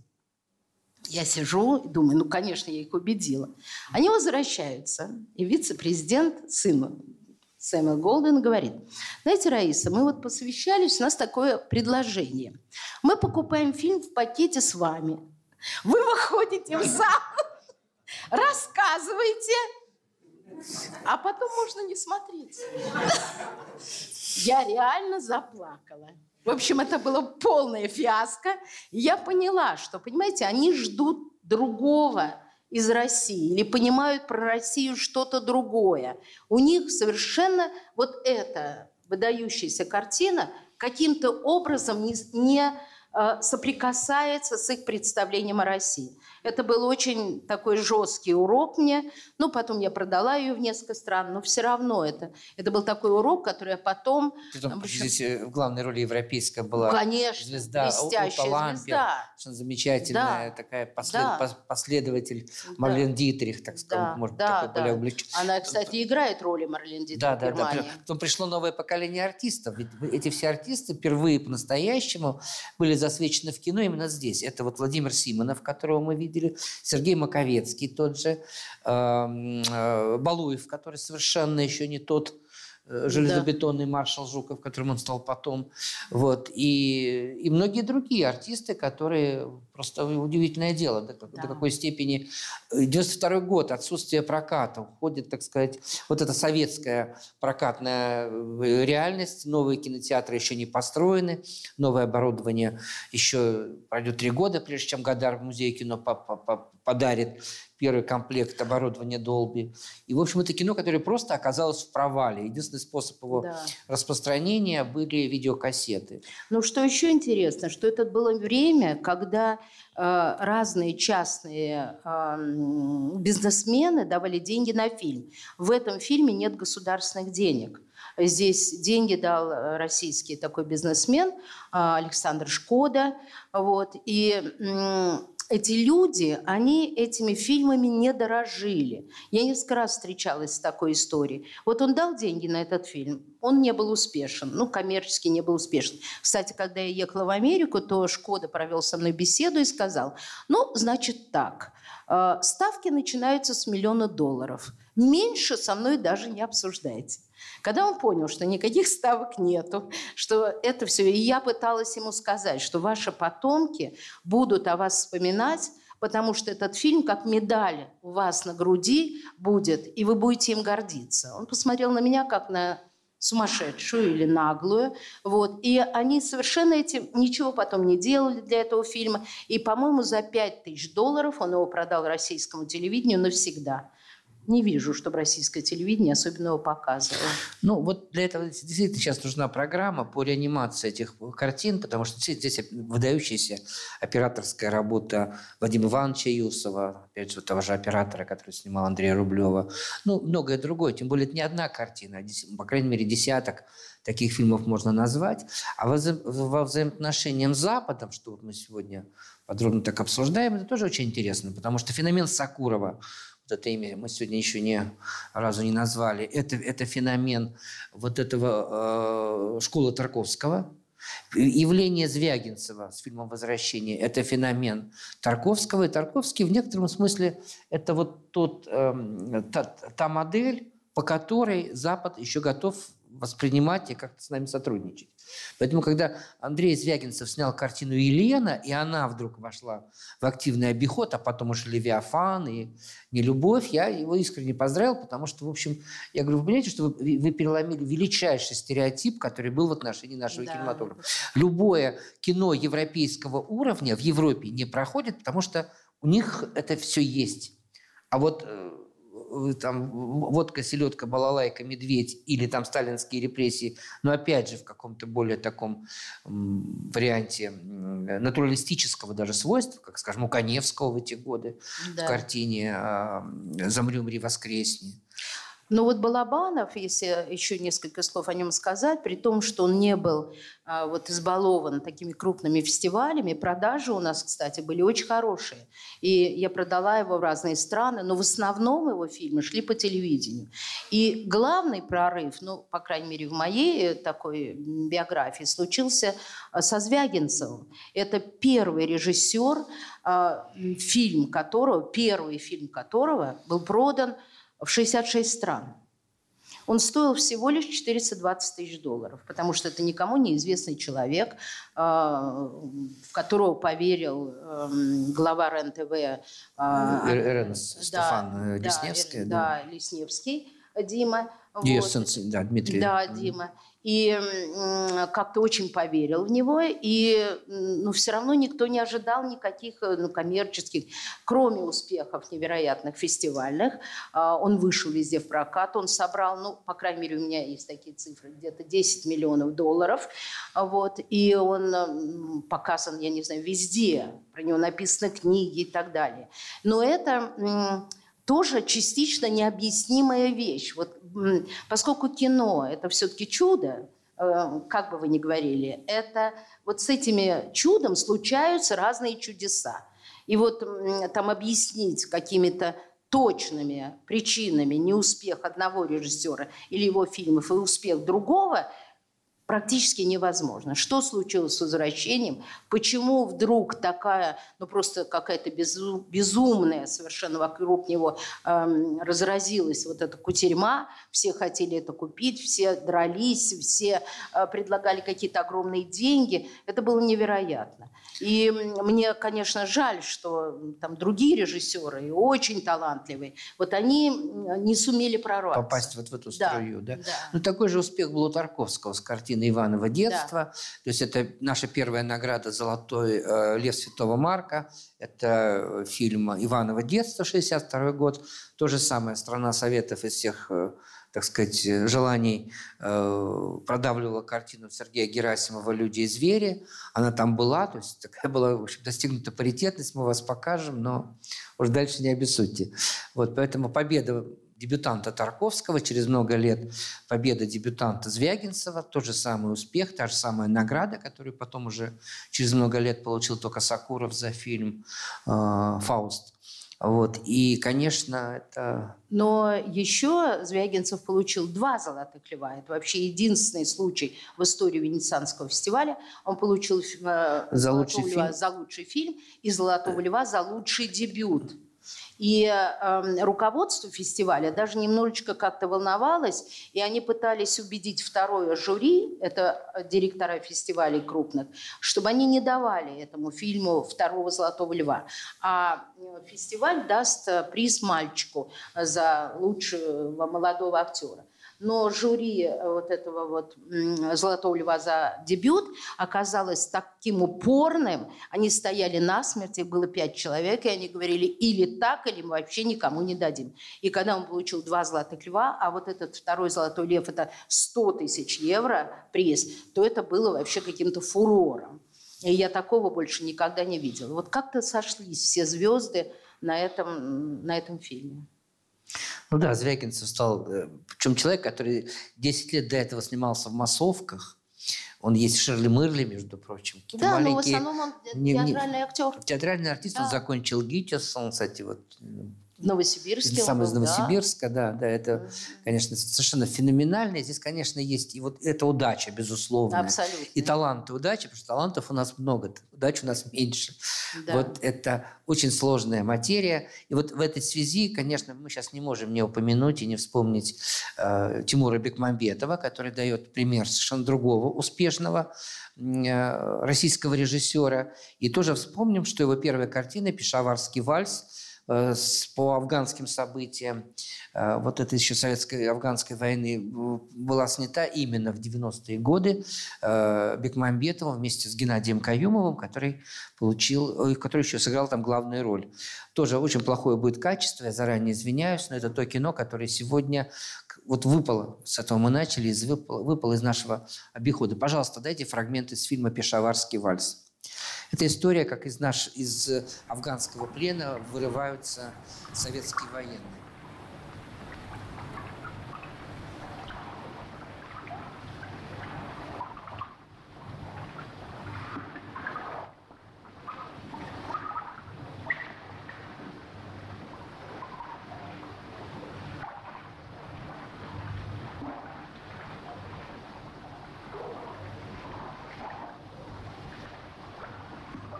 Я сижу и думаю, ну, конечно, я их убедила. Они возвращаются, и вице-президент, сын Сэмюэл Голден, говорит, знаете, Раиса, мы вот посвящались, у нас такое предложение. Мы покупаем фильм в пакете с вами. Вы выходите в зал, рассказываете, а потом можно не смотреть. Я реально заплакала. В общем, это было полное фиаско. Я поняла, что, понимаете, они ждут другого из России или понимают про Россию что-то другое. У них совершенно вот эта выдающаяся картина каким-то образом не, не соприкасается с их представлением о России. Это был очень такой жесткий урок мне. Ну, потом я продала ее в несколько стран, но все равно это, это был такой урок, который я потом... Притом, общем, здесь э, в главной роли европейская была Конечно, звезда блестящая Ута звезда. совершенно замечательная Да. такая послед- Да. пос- последователь Да. Марлен Дитрих, так сказать, Да, может быть, да, такой более да. увлечен. Она, кстати, играет роли Марлен Дитрих Да, в да, да. Германии. Потом пришло новое поколение артистов. Ведь эти все артисты впервые по-настоящему были засвечены в кино именно здесь. Это вот Владимир Симонов, которого мы видели, Сергей Маковецкий тот же, эм, э, Балуев, который совершенно еще не тот э, железобетонный маршал Жуков, которым он стал потом. Вот. И, и многие другие артисты, которые просто удивительное дело, до, Да. до какой степени 92 год, отсутствие проката, уходит, так сказать, вот эта советская прокатная э, реальность, новые кинотеатры еще не построены, новое оборудование еще пройдет три года, прежде чем Гадар в музее кино по- по- по- подарит первый комплект оборудования Долби. И, в общем, это кино, которое просто оказалось в провале. Единственный способ его Да. распространения были видеокассеты. Но что еще интересно, что это было время, когда э, разные частные э, бизнесмены давали деньги на фильм. В этом фильме нет государственных денег. Здесь деньги дал э, российский такой бизнесмен э, Александр Шкода. Вот. И эти люди, они этими фильмами не дорожили. Я несколько раз встречалась с такой историей. Вот он дал деньги на этот фильм, он не был успешен, ну, коммерчески не был успешен. Кстати, когда я ехала в Америку, то Шкода провел со мной беседу и сказал, ну, значит так, э, ставки начинаются с миллиона долларов. Меньше со мной даже не обсуждайте. Когда он понял, что никаких ставок нету, что это все, и я пыталась ему сказать, что ваши потомки будут о вас вспоминать, потому что этот фильм как медаль у вас на груди будет, и вы будете им гордиться. Он посмотрел на меня как на сумасшедшую или наглую. Вот. И они совершенно этим ничего потом не делали для этого фильма. И, по-моему, за 5 тысяч долларов он его продал российскому телевидению навсегда. Не вижу, чтобы российское телевидение особенно его показывало. Ну, вот для этого действительно сейчас нужна программа по реанимации этих картин, потому что здесь выдающаяся операторская работа Вадима Ивановича Юсова, опять же, того же оператора, который снимал Андрея Рублева, ну, многое другое. Тем более, это не одна картина, а, по крайней мере, десяток таких фильмов можно назвать. А во, вза- во взаимоотношениях с Западом, что вот мы сегодня подробно так обсуждаем, это тоже очень интересно, потому что феномен Сакурова, это имя мы сегодня еще ни разу не назвали, это, это феномен вот этого э, школы Тарковского. Явление Звягинцева с фильмом «Возвращение» – это феномен Тарковского. И Тарковский в некотором смысле это вот тот, эм, та, та модель, по которой Запад еще готов воспринимать и как-то с нами сотрудничать. Поэтому, когда Андрей Звягинцев снял картину «Елена», и она вдруг вошла в активный обиход, а потом уж «Левиафан» и «Нелюбовь», я его искренне поздравил, потому что, в общем, я говорю, вы понимаете, что вы, вы переломили величайший стереотип, который был в отношении нашего Да. кинематографа. Любое кино европейского уровня в Европе не проходит, потому что у них это все есть. А вот э, там водка, селедка, балалайка, медведь или там сталинские репрессии, но опять же в каком-то более таком варианте натуралистического даже свойства, как, скажем, у Коневского в эти годы Да. в картине а, «Замри, умри, воскресни». Но вот Балабанов, если еще несколько слов о нем сказать, при том, что он не был а, вот избалован такими крупными фестивалями, продажи у нас, кстати, были очень хорошие. И я продала его в разные страны, но в основном его фильмы шли по телевидению. И главный прорыв, ну, по крайней мере, в моей э, такой биографии, случился а, со Звягинцевым. Это первый режиссер, а, фильм которого, первый фильм которого был продан в 66 стран. Он стоил всего лишь 420 тысяч долларов, потому что это никому неизвестный человек, а, в которого поверил эм, глава РЕН-ТВ. а, да, Стефан да, Лесневская. Эр- да. да, Лесневский Дима. Ее Вот. сын, да, Дмитрий. Да. Дима. И как-то очень поверил в него, и ну, все равно никто не ожидал никаких э, ну, коммерческих, кроме успехов невероятных фестивальных. А, Он вышел везде в прокат, он собрал, ну, по крайней мере, у меня есть такие цифры, где-то 10 миллионов долларов. Вот, и он показан, я не знаю, везде, про него написаны книги и так далее. Но это тоже частично необъяснимая вещь. Вот, поскольку кино – это все-таки чудо, э, как бы вы ни говорили, это вот с этими чудом случаются разные чудеса. И вот там объяснить какими-то точными причинами неуспех одного режиссера или его фильмов и успех другого практически невозможно. Что случилось с возвращением? Почему вдруг такая, ну просто какая-то безу- безумная совершенно вокруг него эм, разразилась вот эта кутерьма, все хотели это купить, все дрались, все э, предлагали какие-то огромные деньги. Это было невероятно. И мне, конечно, жаль, что там другие режиссеры, и очень талантливые, вот они не сумели прорваться. Попасть вот в эту Да, струю, да? да. Ну, такой же успех был у Тарковского с картины «Иваново детство». То есть это наша первая награда «Золотой э, лев Святого Марка». Это э, фильм «Иваново детство», 62 год. То же самое «Страна Советов» из всех, э, так сказать, желаний э, продавливала картину Сергея Герасимова «Люди и звери». Она там была, то есть такая была, в общем, достигнута паритетность, мы вас покажем, но уж дальше не обессудьте. Вот, поэтому победа дебютанта Тарковского, через много лет победа дебютанта Звягинцева, тот же самый успех, та же самая награда, которую потом уже через много лет получил только Сакуров за фильм э, «Фауст». Вот. И, конечно, это Но еще Звягинцев получил два «Золотых льва». Это вообще единственный случай в истории Венецианского фестиваля. Он получил э, За лучший «Золотого льва» фильм. за лучший фильм и «Золотого льва» за лучший дебют. И э, руководство фестиваля даже немножечко как-то волновалось, и они пытались убедить второе жюри, это э, директора фестивалей крупных, чтобы они не давали этому фильму второго «Золотого льва». А э, фестиваль даст э, приз мальчику за лучшего молодого актера. Но жюри э, вот этого вот «Золотого льва» за дебют оказалось таким упорным. Они стояли насмерть, их было пять человек, и они говорили или так, или мы вообще никому не дадим. И когда он получил два «Золотых льва», а вот этот второй «Золотой лев» – это 100 тысяч евро приз, то это было вообще каким-то фурором. И я такого больше никогда не видела. Вот как-то сошлись все звезды на этом, на этом фильме. Ну да, Звягинцев стал... э, Причем человек, который 10 лет до этого снимался в массовках. Он есть Шерли Мырли, между прочим. Да, но в основном он не- театральный актер. Театральный артист, он Да. закончил ГИТИС, он, кстати, вот В Новосибирске. сам из был, да. Новосибирска, да, да, это, конечно, совершенно феноменально. И Здесь, конечно, есть и вот эта удача, безусловно. Абсолютно. И талант и удача, потому что талантов у нас много, удачи у нас меньше. Да. Вот это очень сложная материя. И вот в этой связи, конечно, мы сейчас не можем не упомянуть и не вспомнить э, Тимура Бекмамбетова, который дает пример совершенно другого успешного э, российского режиссера. И тоже вспомним, что его первая картина «Пешаварский вальс» с- по афганским событиям э, вот этой еще советской афганской войны э, была снята именно в 90-е годы э, Бекмамбетовым вместе с Геннадием Каюмовым, который получил, э, который еще сыграл там главную роль. Тоже очень плохое будет качество, я заранее извиняюсь, но это то кино, которое сегодня вот выпало, с этого мы начали, выпало, выпало из нашего обихода. Пожалуйста, дайте фрагмент из фильма «Пешаварский вальс». Это история, как из, наш, из афганского плена вырываются советские военные.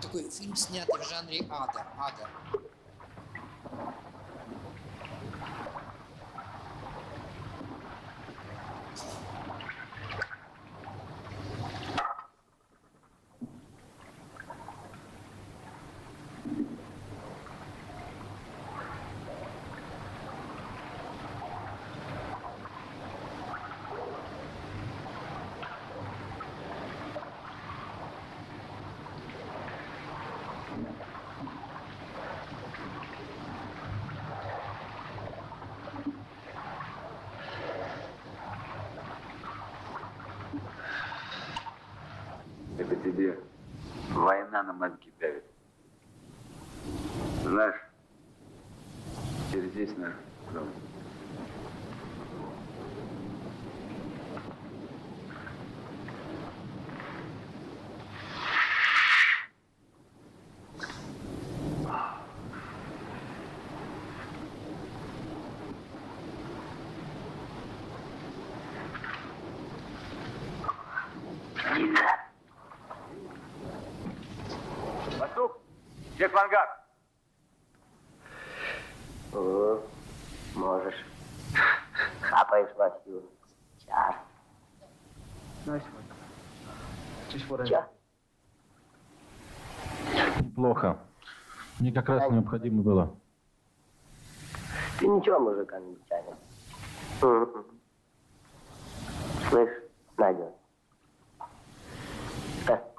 Такой фильм, снятый в жанре ада. ада. Чек в ангар. О, можешь. Хапаешь вовсю. Сейчас. Чё? Плохо. Мне как раз необходимо было. Ты ничего, мужик англичанин. Мгм. Слышь, Надя. Что?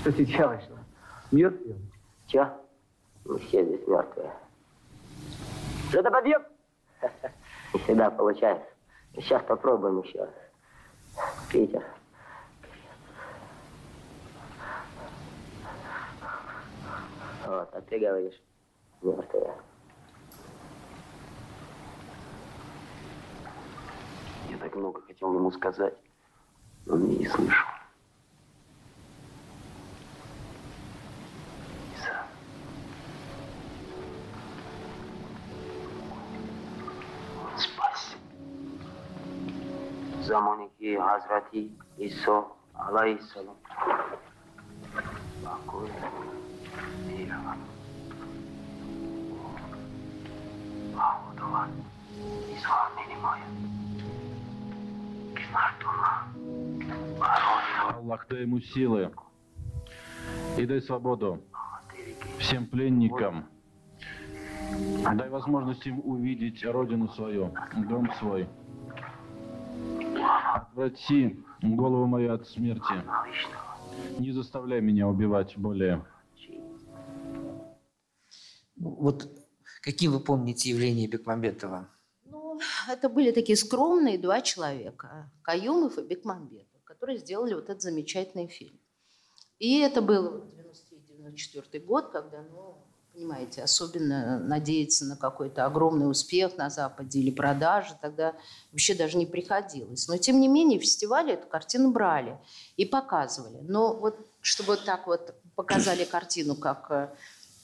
Что ты делаешь? Мед пьем? Чё? Мы все здесь мертвые. Что-то? Не всегда получается. Сейчас попробуем еще. Питер. Вот, а ты говоришь, мертвые. Я так много хотел ему сказать, но он не слышал. कि हजरत ईसो अलैहिस्सलाम कोई नहीं लगा Mahmudovan, İsa Minimaya, Аллах дай ему силы и дай свободу всем пленникам. Дай возможность им увидеть родину свою, дом свой. Отврати голову мою от смерти. Не заставляй меня убивать более. Вот какие вы помните явления Бекмамбетова? Ну, это были такие скромные два человека, Каюмов и Бекмамбетов, которые сделали вот этот замечательный фильм. И это был 93-94 год, когда, ну, понимаете, особенно надеяться на какой-то огромный успех на Западе или продажи, тогда вообще даже не приходилось. Но, тем не менее, фестивали эту картину брали и показывали. Но вот чтобы вот так вот показали картину, как э,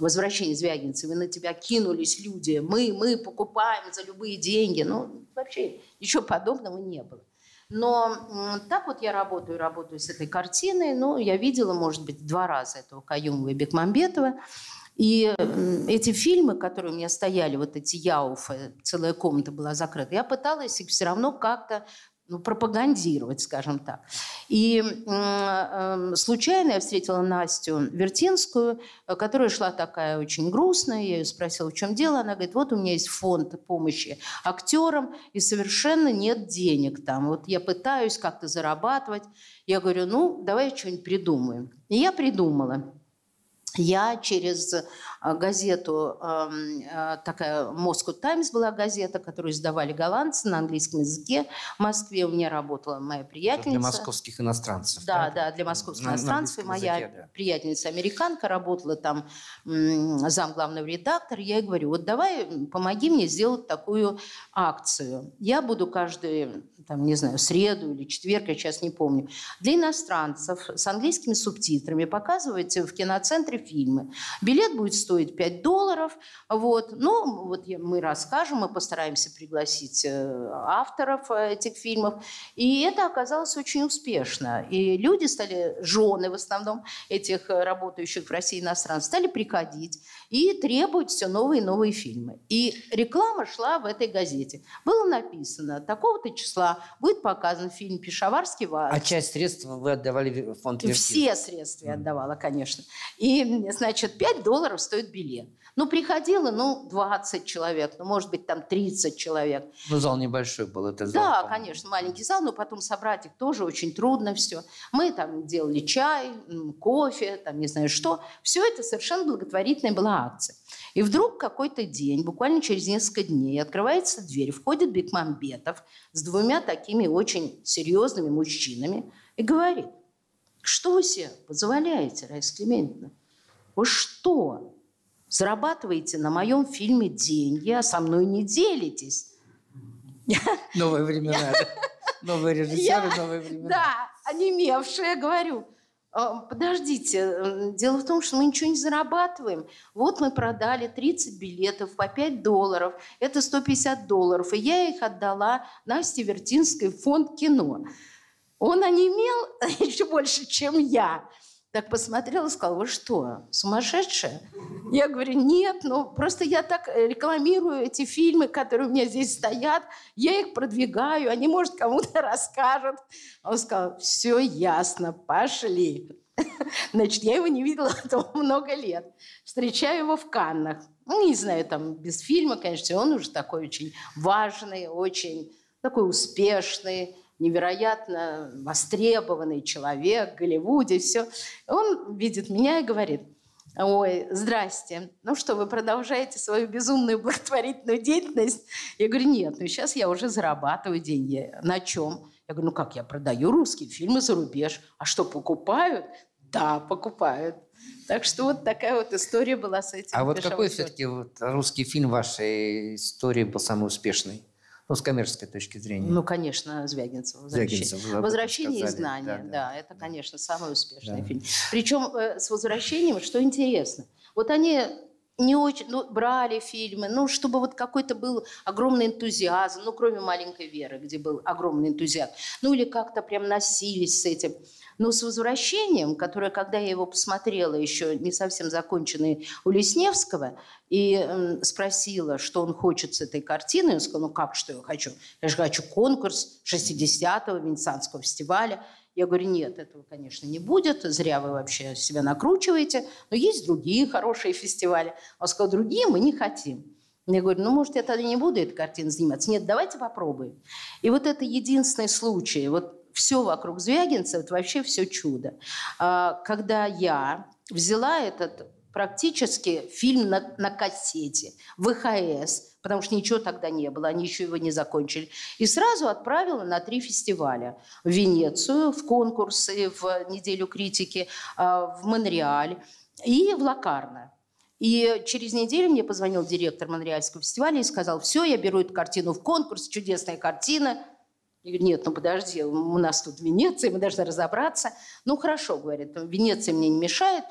«Возвращение Звягинцева», и на тебя кинулись люди, мы, мы покупаем за любые деньги. Ну, вообще ничего подобного не было. Но так вот я работаю, работаю с этой картиной. Ну, я видела, может быть, два раза этого Каюмова и Бекмамбетова. И эти фильмы, которые у меня стояли, вот эти Яуфы, целая комната была закрыта, я пыталась их все равно как-то ну, пропагандировать, скажем так. И м, э, случайно я встретила Настю Вертинскую, э, которая шла такая очень грустная. Я ее спросила, в чем дело. Она говорит, вот у меня есть фонд помощи актерам, и совершенно нет денег там. Вот я пытаюсь как-то зарабатывать. Я говорю, ну, давай что-нибудь придумаем. И я придумала. Я через газету, эм, э, такая Moscow Times была газета, которую издавали голландцы на английском языке. В Москве у меня работала моя приятельница. Для московских иностранцев. Да, да, для московских На- на иностранцев. Английском моя языке, да. приятельница американка работала там зам главного редактора. Я ей говорю, вот давай помоги мне сделать такую акцию. Я буду каждую, там, не знаю, среду или четверг, я сейчас не помню, для иностранцев с английскими субтитрами показывать в киноцентре фильмы. Билет будет стоить 5 долларов. Вот. Ну, вот мы расскажем, мы постараемся пригласить э, авторов э, этих фильмов. И это оказалось очень успешно. И люди стали, жены в основном этих э, работающих в России иностранцев, стали приходить и требовать все новые и новые фильмы. И реклама шла в этой газете. Было написано, такого-то числа будет показан фильм «Пешаварский вальс». А часть средств вы отдавали в фонд Вертин? все средства я отдавала, конечно. И, значит, 5 долларов стоит билет. Ну, приходило, ну, 20 человек, ну, может быть, там 30 человек. Ну, зал небольшой был. Это зал, Да, по-моему. конечно, маленький зал, но потом собрать их тоже очень трудно все. Мы там делали чай, кофе, там не знаю что. Все это совершенно благотворительная была акция. И вдруг какой-то день, буквально через несколько дней, открывается дверь, входит Бекмамбетов с двумя такими очень серьезными мужчинами и говорит, Что вы себе позволяете, Раиса Климентьевна? Вы что? Зарабатываете на моем фильме деньги, а со мной не делитесь. Новые времена? Новые режиссеры, новые времена. Да, онемевшая, говорю. «А, Подождите, дело в том, что мы ничего не зарабатываем. Вот мы продали 30 билетов по 5 долларов. Это 150 долларов. И я их отдала Насте Вертинской в фонд кино. Он онемел еще больше, чем я. Так посмотрел и сказал, вы что, сумасшедшая? Я говорю, нет, ну просто я так рекламирую эти фильмы, которые у меня здесь стоят, я их продвигаю, они, может, кому-то расскажут. Он сказал, все ясно, пошли. Значит, я его не видела много лет. Встречаю его в Каннах. Ну, не знаю, там без фильма, конечно, он уже такой очень важный, очень такой успешный невероятно востребованный человек в Голливуде, все. Он видит меня и говорит, ой, здрасте, ну что, вы продолжаете свою безумную благотворительную деятельность? Я говорю, нет, ну сейчас я уже зарабатываю деньги. На чем? Я говорю, ну как, я продаю русские фильмы за рубеж. А что, покупают? Да, покупают. Так что вот такая вот история была с этим. А вот какой все-таки вот русский фильм вашей истории был самый успешный? Ну, с коммерческой точки зрения. Ну, конечно, Звягинцев. Возвращение, Звягинцев, Возвращение и знания, Да, да, да. это, конечно, самый успешный Да. фильм. Причем э, с возвращением, что интересно, вот они не очень, ну, брали фильмы, ну, чтобы вот какой-то был огромный энтузиазм, ну, кроме «Маленькой Веры», где был огромный энтузиазм, ну, или как-то прям носились с этим. Но с «Возвращением», которое, когда я его посмотрела, еще не совсем законченный у Лесневского, и спросила, что он хочет с этой картиной, он сказал, ну как, что я хочу? Я же хочу конкурс 60-го Венецианского фестиваля. Я говорю, нет, этого, конечно, не будет, зря вы вообще себя накручиваете, но есть другие хорошие фестивали. Он сказал, другие мы не хотим. Я говорю, ну, может, я тогда не буду этой картиной заниматься. Нет, давайте попробуем. И вот это единственный случай, вот все вокруг Звягинцева, это вообще все чудо. А, Когда я взяла этот практически фильм на, на кассете, ВХС, потому что ничего тогда не было, они еще его не закончили, и сразу отправила на три фестиваля. В Венецию, в конкурсы, в неделю критики, а, в Монреаль и в Лакарно. И через неделю мне позвонил директор Монреальского фестиваля и сказал, все, я беру эту картину в конкурс, чудесная картина. Я говорю, нет, ну подожди, у нас тут Венеция, мы должны разобраться. Ну хорошо, говорит, Венеция мне не мешает,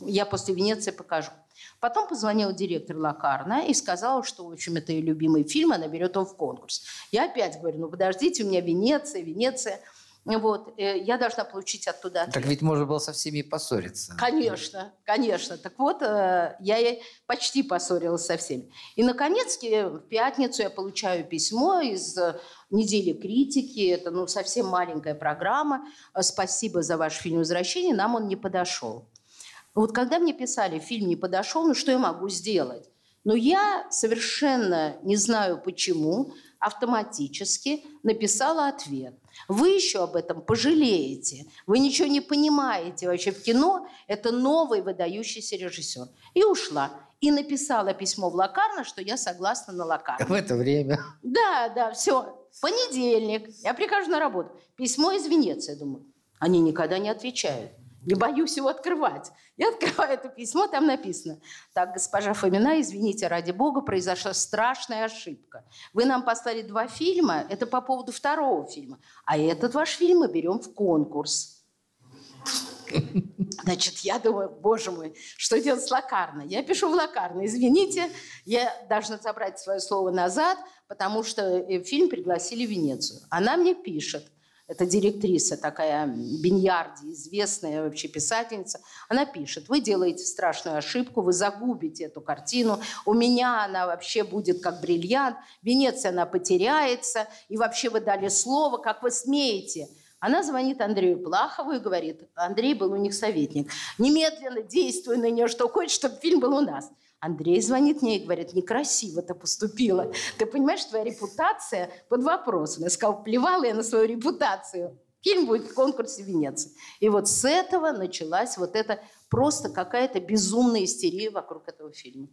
я после Венеции покажу. Потом позвонил директор Лакарна и сказал, что, в общем, это ее любимый фильм, она берет его в конкурс. Я опять говорю, ну подождите, у меня Венеция, Венеция. Вот, э, я должна получить оттуда ответ. Так ведь можно было со всеми поссориться. Конечно, конечно. Так вот, э, я почти поссорилась со всеми. И, наконец, в пятницу я получаю письмо из э, недели критики. Это ну, совсем маленькая программа. Спасибо за ваш фильм «Возвращение». Нам он не подошел. Вот когда мне писали, фильм не подошел, ну что я могу сделать? Но я совершенно не знаю почему, автоматически написала ответ. Вы еще об этом пожалеете. Вы ничего не понимаете вообще в кино. Это новый выдающийся режиссер. И ушла. И написала письмо в Лакарно, что я согласна на Лакарно. В это время. Да, да, все. Понедельник. Я прихожу на работу. Письмо из Венеции. Думаю, они никогда не отвечают. Не боюсь его открывать. Я открываю это письмо, там написано. Так, госпожа Фомина, извините, ради бога, произошла страшная ошибка. Вы нам послали два фильма, это по поводу второго фильма. А этот ваш фильм мы берем в конкурс. Значит, я думаю, боже мой, что делать с Лакарно? Я пишу в Лакарно, извините, я должна забрать свое слово назад, потому что э, фильм пригласили в Венецию. Она мне пишет, это директриса такая, Беньярди, известная вообще писательница, она пишет, вы делаете страшную ошибку, вы загубите эту картину, у меня она вообще будет как бриллиант, в Венеции она потеряется, и вообще вы дали слово, как вы смеете. Она звонит Андрею Плахову и говорит, Андрей был у них советник, немедленно действуй на нее, что хочешь, чтобы фильм был у нас. Андрей звонит мне и говорит, некрасиво ты поступила. Ты понимаешь, твоя репутация под вопросом. Я сказала, плевала я на свою репутацию. Фильм будет в конкурсе Венеции. И вот с этого началась вот эта просто какая-то безумная истерия вокруг этого фильма.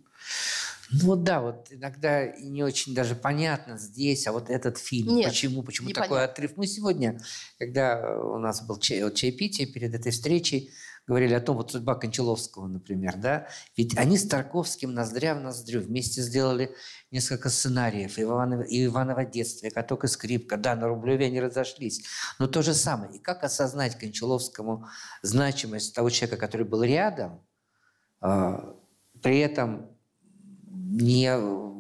Ну вот да, вот иногда не очень даже понятно здесь, а вот этот фильм, Нет, почему, почему такой отрыв. Мы сегодня, когда у нас был чай, вот чаепитие перед этой встречей, говорили о том, вот судьба Кончаловского, например, да, ведь они с Тарковским ноздря в ноздрю вместе сделали несколько сценариев, и Иванова, и Иванова детство, и «Каток и скрипка», да, на Рублеве они разошлись, но то же самое. И как осознать Кончаловскому значимость того человека, который был рядом, а, при этом не э,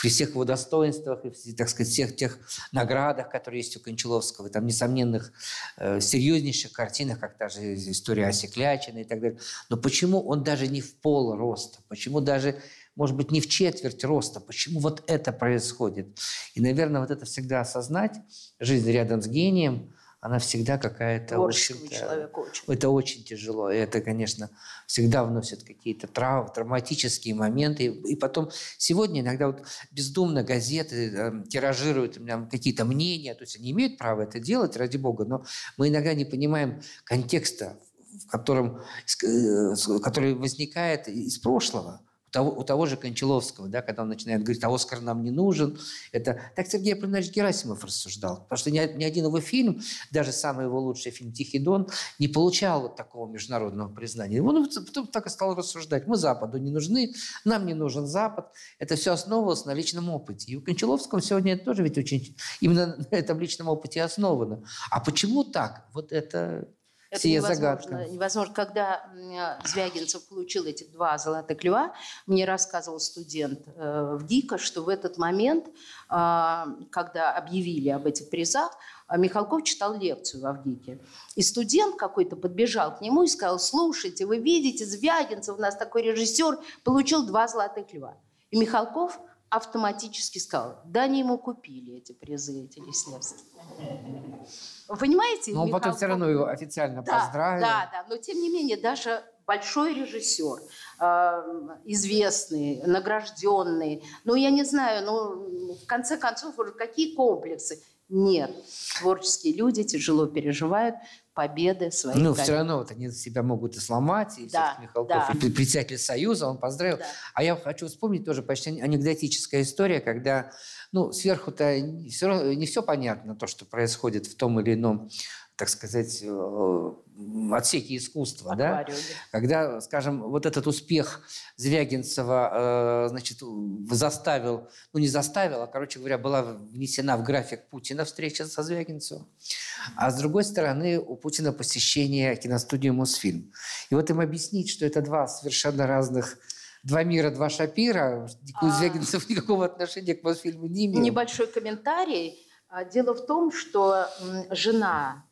при всех его достоинствах и, так сказать, всех тех наградах, которые есть у Кончаловского, там несомненных э, серьезнейших картинах, как та же история Оси Клячиной и так далее. Но почему он даже не в пол роста? Почему даже, может быть, не в четверть роста? Почему вот это происходит? И, наверное, вот это всегда осознать, жизнь рядом с гением, она всегда какая-то... Творческому человеку очень. это очень тяжело. И это, конечно, всегда вносит какие-то трав, травматические моменты. И, потом сегодня иногда вот бездумно газеты э, тиражируют какие-то мнения, то есть они имеют право это делать, ради бога, но мы иногда не понимаем контекста, в котором, э, который возникает из прошлого. Того, у того же Кончаловского, да, когда он начинает говорить, а Оскар нам не нужен. Это... Так Сергей Аполлинарович Герасимов рассуждал. Потому что ни, ни один его фильм, даже самый его лучший фильм «Тихий дон», не получал вот такого международного признания. Он потом так и стал рассуждать. Мы Западу не нужны, нам не нужен Запад. Это все основывалось на личном опыте. И у Кончаловского сегодня это тоже ведь очень... Именно на этом личном опыте основано. А почему так? Вот это... Это сия невозможно, загадка. невозможно. Когда м, Звягинцев получил эти два золотых льва, мне рассказывал студент э, в ГИКа, что в этот момент, а, когда объявили об этих призах, а, Михалков читал лекцию в Авгике. И студент какой-то подбежал к нему и сказал, слушайте, вы видите, Звягинцев, у нас такой режиссер, получил два золотых льва. И Михалков автоматически сказал, да они ему купили эти призы, эти Лесневские. Вы понимаете? Но он потом все равно его официально да, поздравил. Да, да, но тем не менее даже большой режиссер, э, известный, награжденный, ну я не знаю, ну в конце концов какие комплексы? Нет, творческие люди тяжело переживают победы своих Ну, коллег. все равно вот они себя могут и сломать, и Да, Михалков, да. и пр- председатель Союза, он поздравил. Да. А я хочу вспомнить тоже почти анекдотическая история, когда, ну, сверху-то все, не все понятно, то, что происходит в том или ином, так сказать, э, отсеке искусства, да? Когда, скажем, вот этот успех Звягинцева, э, значит, заставил, ну не заставил, а, короче говоря, была внесена в график Путина встреча со Звягинцевым. А с другой стороны, у Путина посещение киностудии «Мосфильм». И вот им объяснить, что это два совершенно разных Два мира, два Шапира. А. Звягинцев никакого отношения к Мосфильму не имел. Небольшой комментарий. А, Дело в том, что жена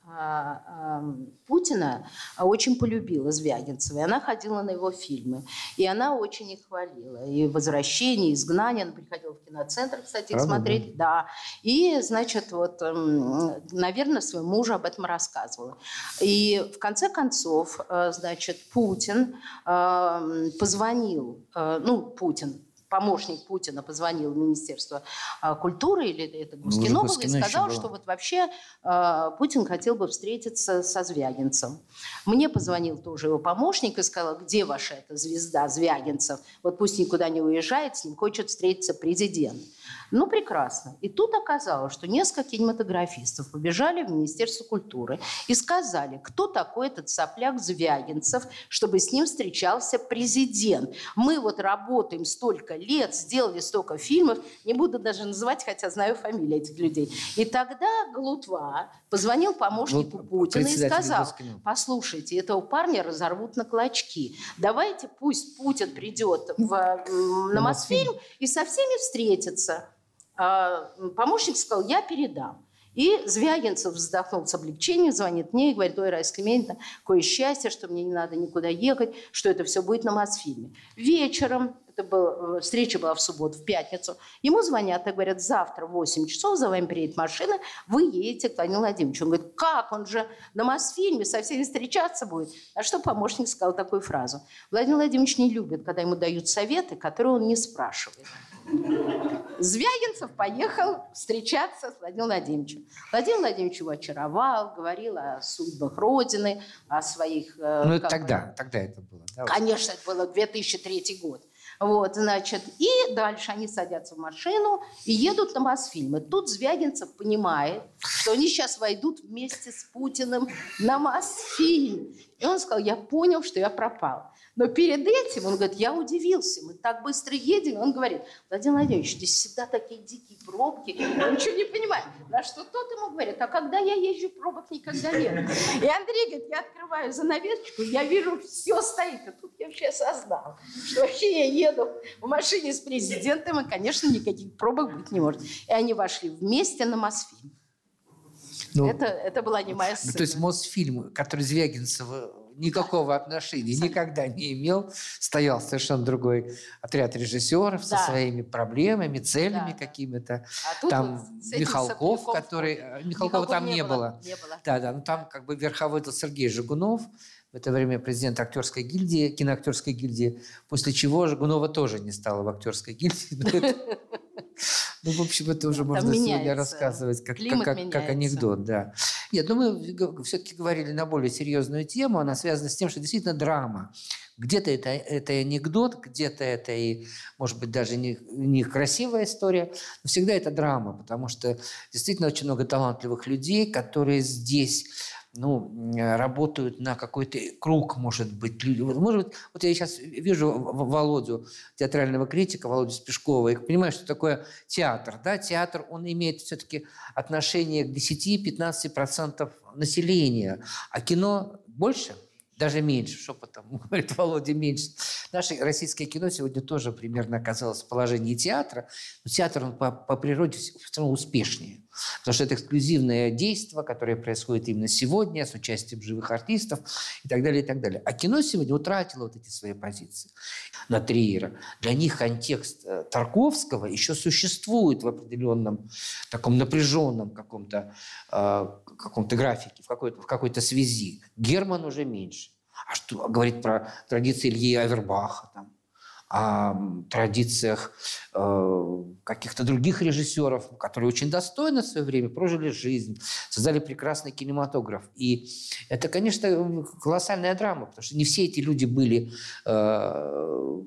Путина а, очень полюбила Звягинцева, и она ходила на его фильмы. И она очень их хвалила. И «Возвращение», и «Изгнание». Она приходила в киноцентр, кстати, их смотреть. Да. И, значит, вот, наверное, своему мужу об этом рассказывала. И в конце концов, э, значит, Путин позвонил, ну, Путин, помощник Путина позвонил в Министерство а, культуры или это Гускино уже было, и сказал, что вот вообще а, Путин хотел бы встретиться со Звягинцем. Мне позвонил тоже его помощник и сказал, где ваша эта звезда Звягинцев? Вот пусть никуда не уезжает, с ним хочет встретиться президент. Ну, прекрасно. И тут оказалось, что несколько кинематографистов побежали в Министерство культуры и сказали, кто такой этот сопляк Звягинцев, чтобы с ним встречался президент. Мы вот работаем столько лет, сделали столько фильмов, не буду даже называть, хотя знаю фамилии этих людей. И тогда Глутва позвонил помощнику Вот Путина и сказал, послушайте, этого парня разорвут на клочки. Давайте пусть Путин придет в, на Мосфильм и со всеми встретится. А, Помощник сказал, я передам. И Звягинцев вздохнул с облегчением, звонит мне и говорит, ой, Раиса Климентьевна, какое счастье, что мне не надо никуда ехать, что это все будет на Мосфильме. Вечером, это был, э, встреча была в субботу, в пятницу, ему звонят и говорят, завтра в 8 часов за вами приедет машина, вы едете к Владимиру Владимировичу. Он говорит, как, он же на Мосфильме со всеми встречаться будет. А что помощник сказал такую фразу? Владимир Владимирович не любит, когда ему дают советы, которые он не спрашивает. Звягинцев поехал встречаться с Владимиром Владимировичем. Владимир Владимирович его очаровал, говорил о судьбах Родины, о своих... э, Ну, это бы, тогда, тогда это было. да. Конечно, это было 2003 год. Вот, значит, и дальше они садятся в машину и едут на Мосфильм. И тут Звягинцев понимает, что они сейчас войдут вместе с Путиным на Мосфильм. И он сказал, я понял, что я пропал. Но перед этим он говорит, я удивился, мы так быстро едем. Он говорит, Владимир Владимирович, здесь всегда такие дикие пробки, я ничего не понимаю. На что тот ему говорит, а когда я езжу, пробок никогда нет. И Андрей говорит, я открываю занавесочку, я вижу, все стоит. И тут я вообще осознал, что вообще я еду в машине с президентом, и, конечно, никаких пробок быть не может. И они вошли вместе на Мосфильм. Ну, это, это была не моя сцена. Ну, то есть Мосфильм, который Звягинцев никакого отношения никогда не имел. Стоял совершенно другой отряд режиссеров да. со своими проблемами, целями да. какими-то. А там вот Михалков, который... Э, Михалкова там не, не было. Не было. Да, да, ну там как бы верховодил Сергей Жигунов, в это время президент актерской гильдии, киноактерской гильдии, после чего Жигунова тоже не стало в актерской гильдии. Ну, в общем, это уже можно сегодня рассказывать как, как, как, анекдот, да. Нет, ну мы все-таки говорили на более серьезную тему, она связана с тем, что действительно драма. Где-то это, это анекдот, где-то это и, может быть, даже не, не красивая история, но всегда это драма, потому что действительно очень много талантливых людей, которые здесь ну, работают на какой-то круг, может быть. Может быть, вот я сейчас вижу Володю, театрального критика, Володю Спешкова, и понимаю, что такое театр. Да? Театр, он имеет все-таки отношение к 10-15% населения, а кино больше – даже меньше, шепотом говорит Володя, меньше. Наше российское кино сегодня тоже примерно оказалось в положении театра, но театр он по, по природе все равно успешнее, потому что это эксклюзивное действие, которое происходит именно сегодня с участием живых артистов и так далее, и так далее. А кино сегодня утратило вот эти свои позиции на Триера. Для них контекст э, Тарковского еще существует в определенном таком напряженном каком-то э, каком-то графике, в какой-то, в какой-то связи. Герман уже меньше. А что говорит про традиции Ильи Авербаха, там, о традициях э, каких-то других режиссеров, которые очень достойно в свое время прожили жизнь, создали прекрасный кинематограф. И это, конечно, колоссальная драма, потому что не все эти люди были, э,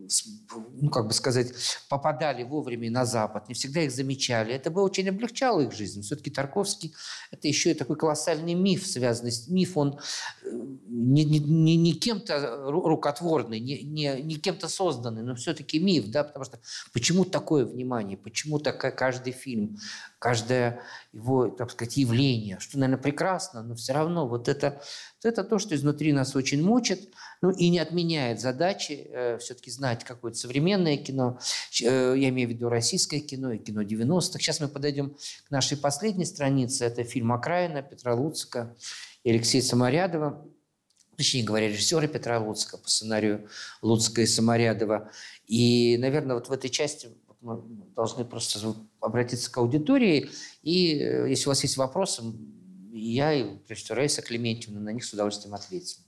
ну, как бы сказать, попадали вовремя на Запад, не всегда их замечали. Это бы очень облегчало их жизнь. Все-таки Тарковский – это еще и такой колоссальный миф, связанный с... Миф, он э, не, не, не, не кем-то рукотворный, не, не, не кем-то созданный, но все-таки миф, да, потому что почему такое внимание, почему такая каждый фильм, каждое его, так сказать, явление, что, наверное, прекрасно, но все равно вот это, это то, что изнутри нас очень мучит, ну и не отменяет задачи э, все-таки знать какое-то современное кино, э, я имею в виду российское кино и кино 90-х. Сейчас мы подойдем к нашей последней странице, это фильм «Окраина» Петра Луцика и Алексея Саморядова точнее говоря, режиссера Петра Луцка по сценарию Луцка и Саморядова. И, наверное, вот в этой части мы должны просто обратиться к аудитории. И э, если у вас есть вопросы, я и всего Раиса Клементьевна на них с удовольствием ответим.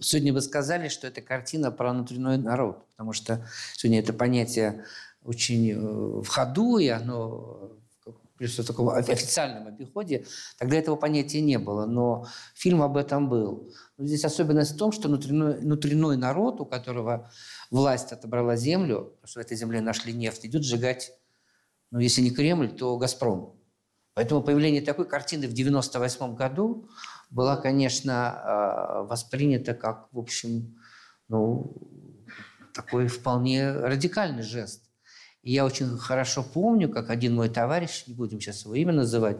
Сегодня вы сказали, что это картина про внутренний народ, потому что сегодня это понятие очень э, в ходу, и оно прежде всего, таком официальном обиходе, тогда этого понятия не было, но фильм об этом был. Но здесь особенность в том, что внутренний, внутренний народ, у которого власть отобрала землю, потому что в этой земле нашли нефть, идет сжигать, ну, если не Кремль, то «Газпром». Поэтому появление такой картины в 1998 году было, конечно, а, воспринято как, в общем, ну, такой вполне радикальный жест. И я очень хорошо помню, как один мой товарищ, не будем сейчас его имя называть,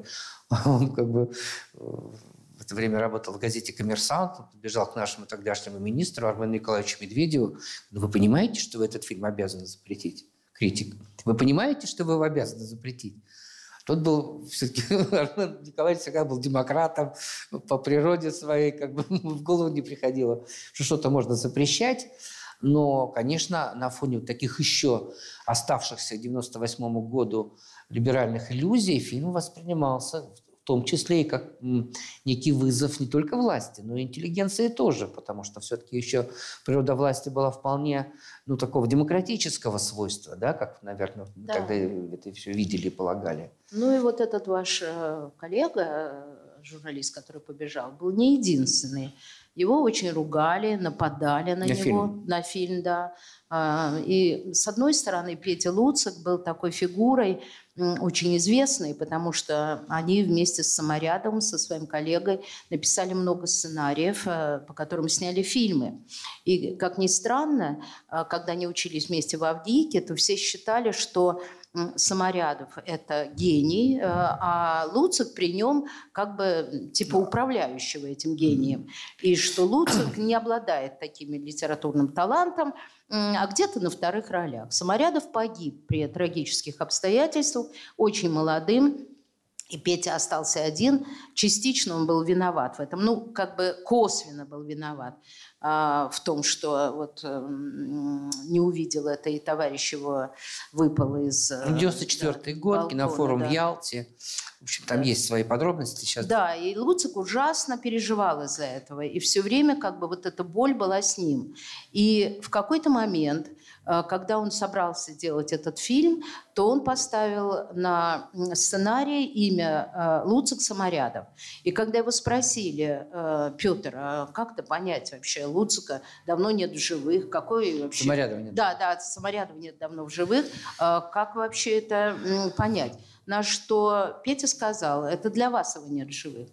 он как бы э, в это время работал в газете «Коммерсант», он бежал к нашему тогдашнему министру Армену Николаевичу Медведеву. Ну, вы понимаете, что вы этот фильм обязаны запретить? Критик. Вы понимаете, что вы его обязаны запретить? Тот был все-таки, Армен Николаевич всегда был демократом по природе своей, как бы в голову не приходило, что что-то можно запрещать. Но, конечно, на фоне таких еще оставшихся к 1998 году либеральных иллюзий фильм воспринимался в том числе и как некий вызов не только власти, но и интеллигенции тоже, потому что все-таки еще природа власти была вполне ну, такого демократического свойства, да, как, наверное, да. когда это все видели и полагали. Ну и вот этот ваш э, коллега, журналист, который побежал, был не единственный. Его очень ругали, нападали на, На него, фильм. на фильм, да. А, И с одной стороны, Петя Луцик был такой фигурой, очень известной, потому что они вместе с Саморядовым, со своим коллегой, написали много сценариев, э, по которым сняли фильмы. И, как ни странно, э, когда они учились вместе в Авдиике, то все считали, что Саморядов – это гений, э, а Луцик при нем как бы типа управляющего этим гением. И что Луцик не обладает таким литературным талантом, а где-то на вторых ролях. Саморядов погиб при трагических обстоятельствах, очень молодым, и Петя остался один. Частично он был виноват в этом. Ну, как бы косвенно был виноват а, в том, что вот м, не увидел это, и товарищ его выпал из... э, 94 да, год, балкона, кинофорум да. Ялте. В общем, там есть свои подробности. Сейчас Да, и Луцик ужасно переживал из-за этого. И все время как бы вот эта боль была с ним. И в какой-то момент, э, когда он собрался делать этот фильм, то он поставил на сценарий имя э, Луцик Саморядов. И когда его спросили, э, Петр, а как то понять вообще, Луцика давно нет в живых, какой вообще... Саморядова нет. Да, да, Саморядова нет давно в живых. Э, Как вообще это понять? На что Петя сказал, это для вас его нет в живых,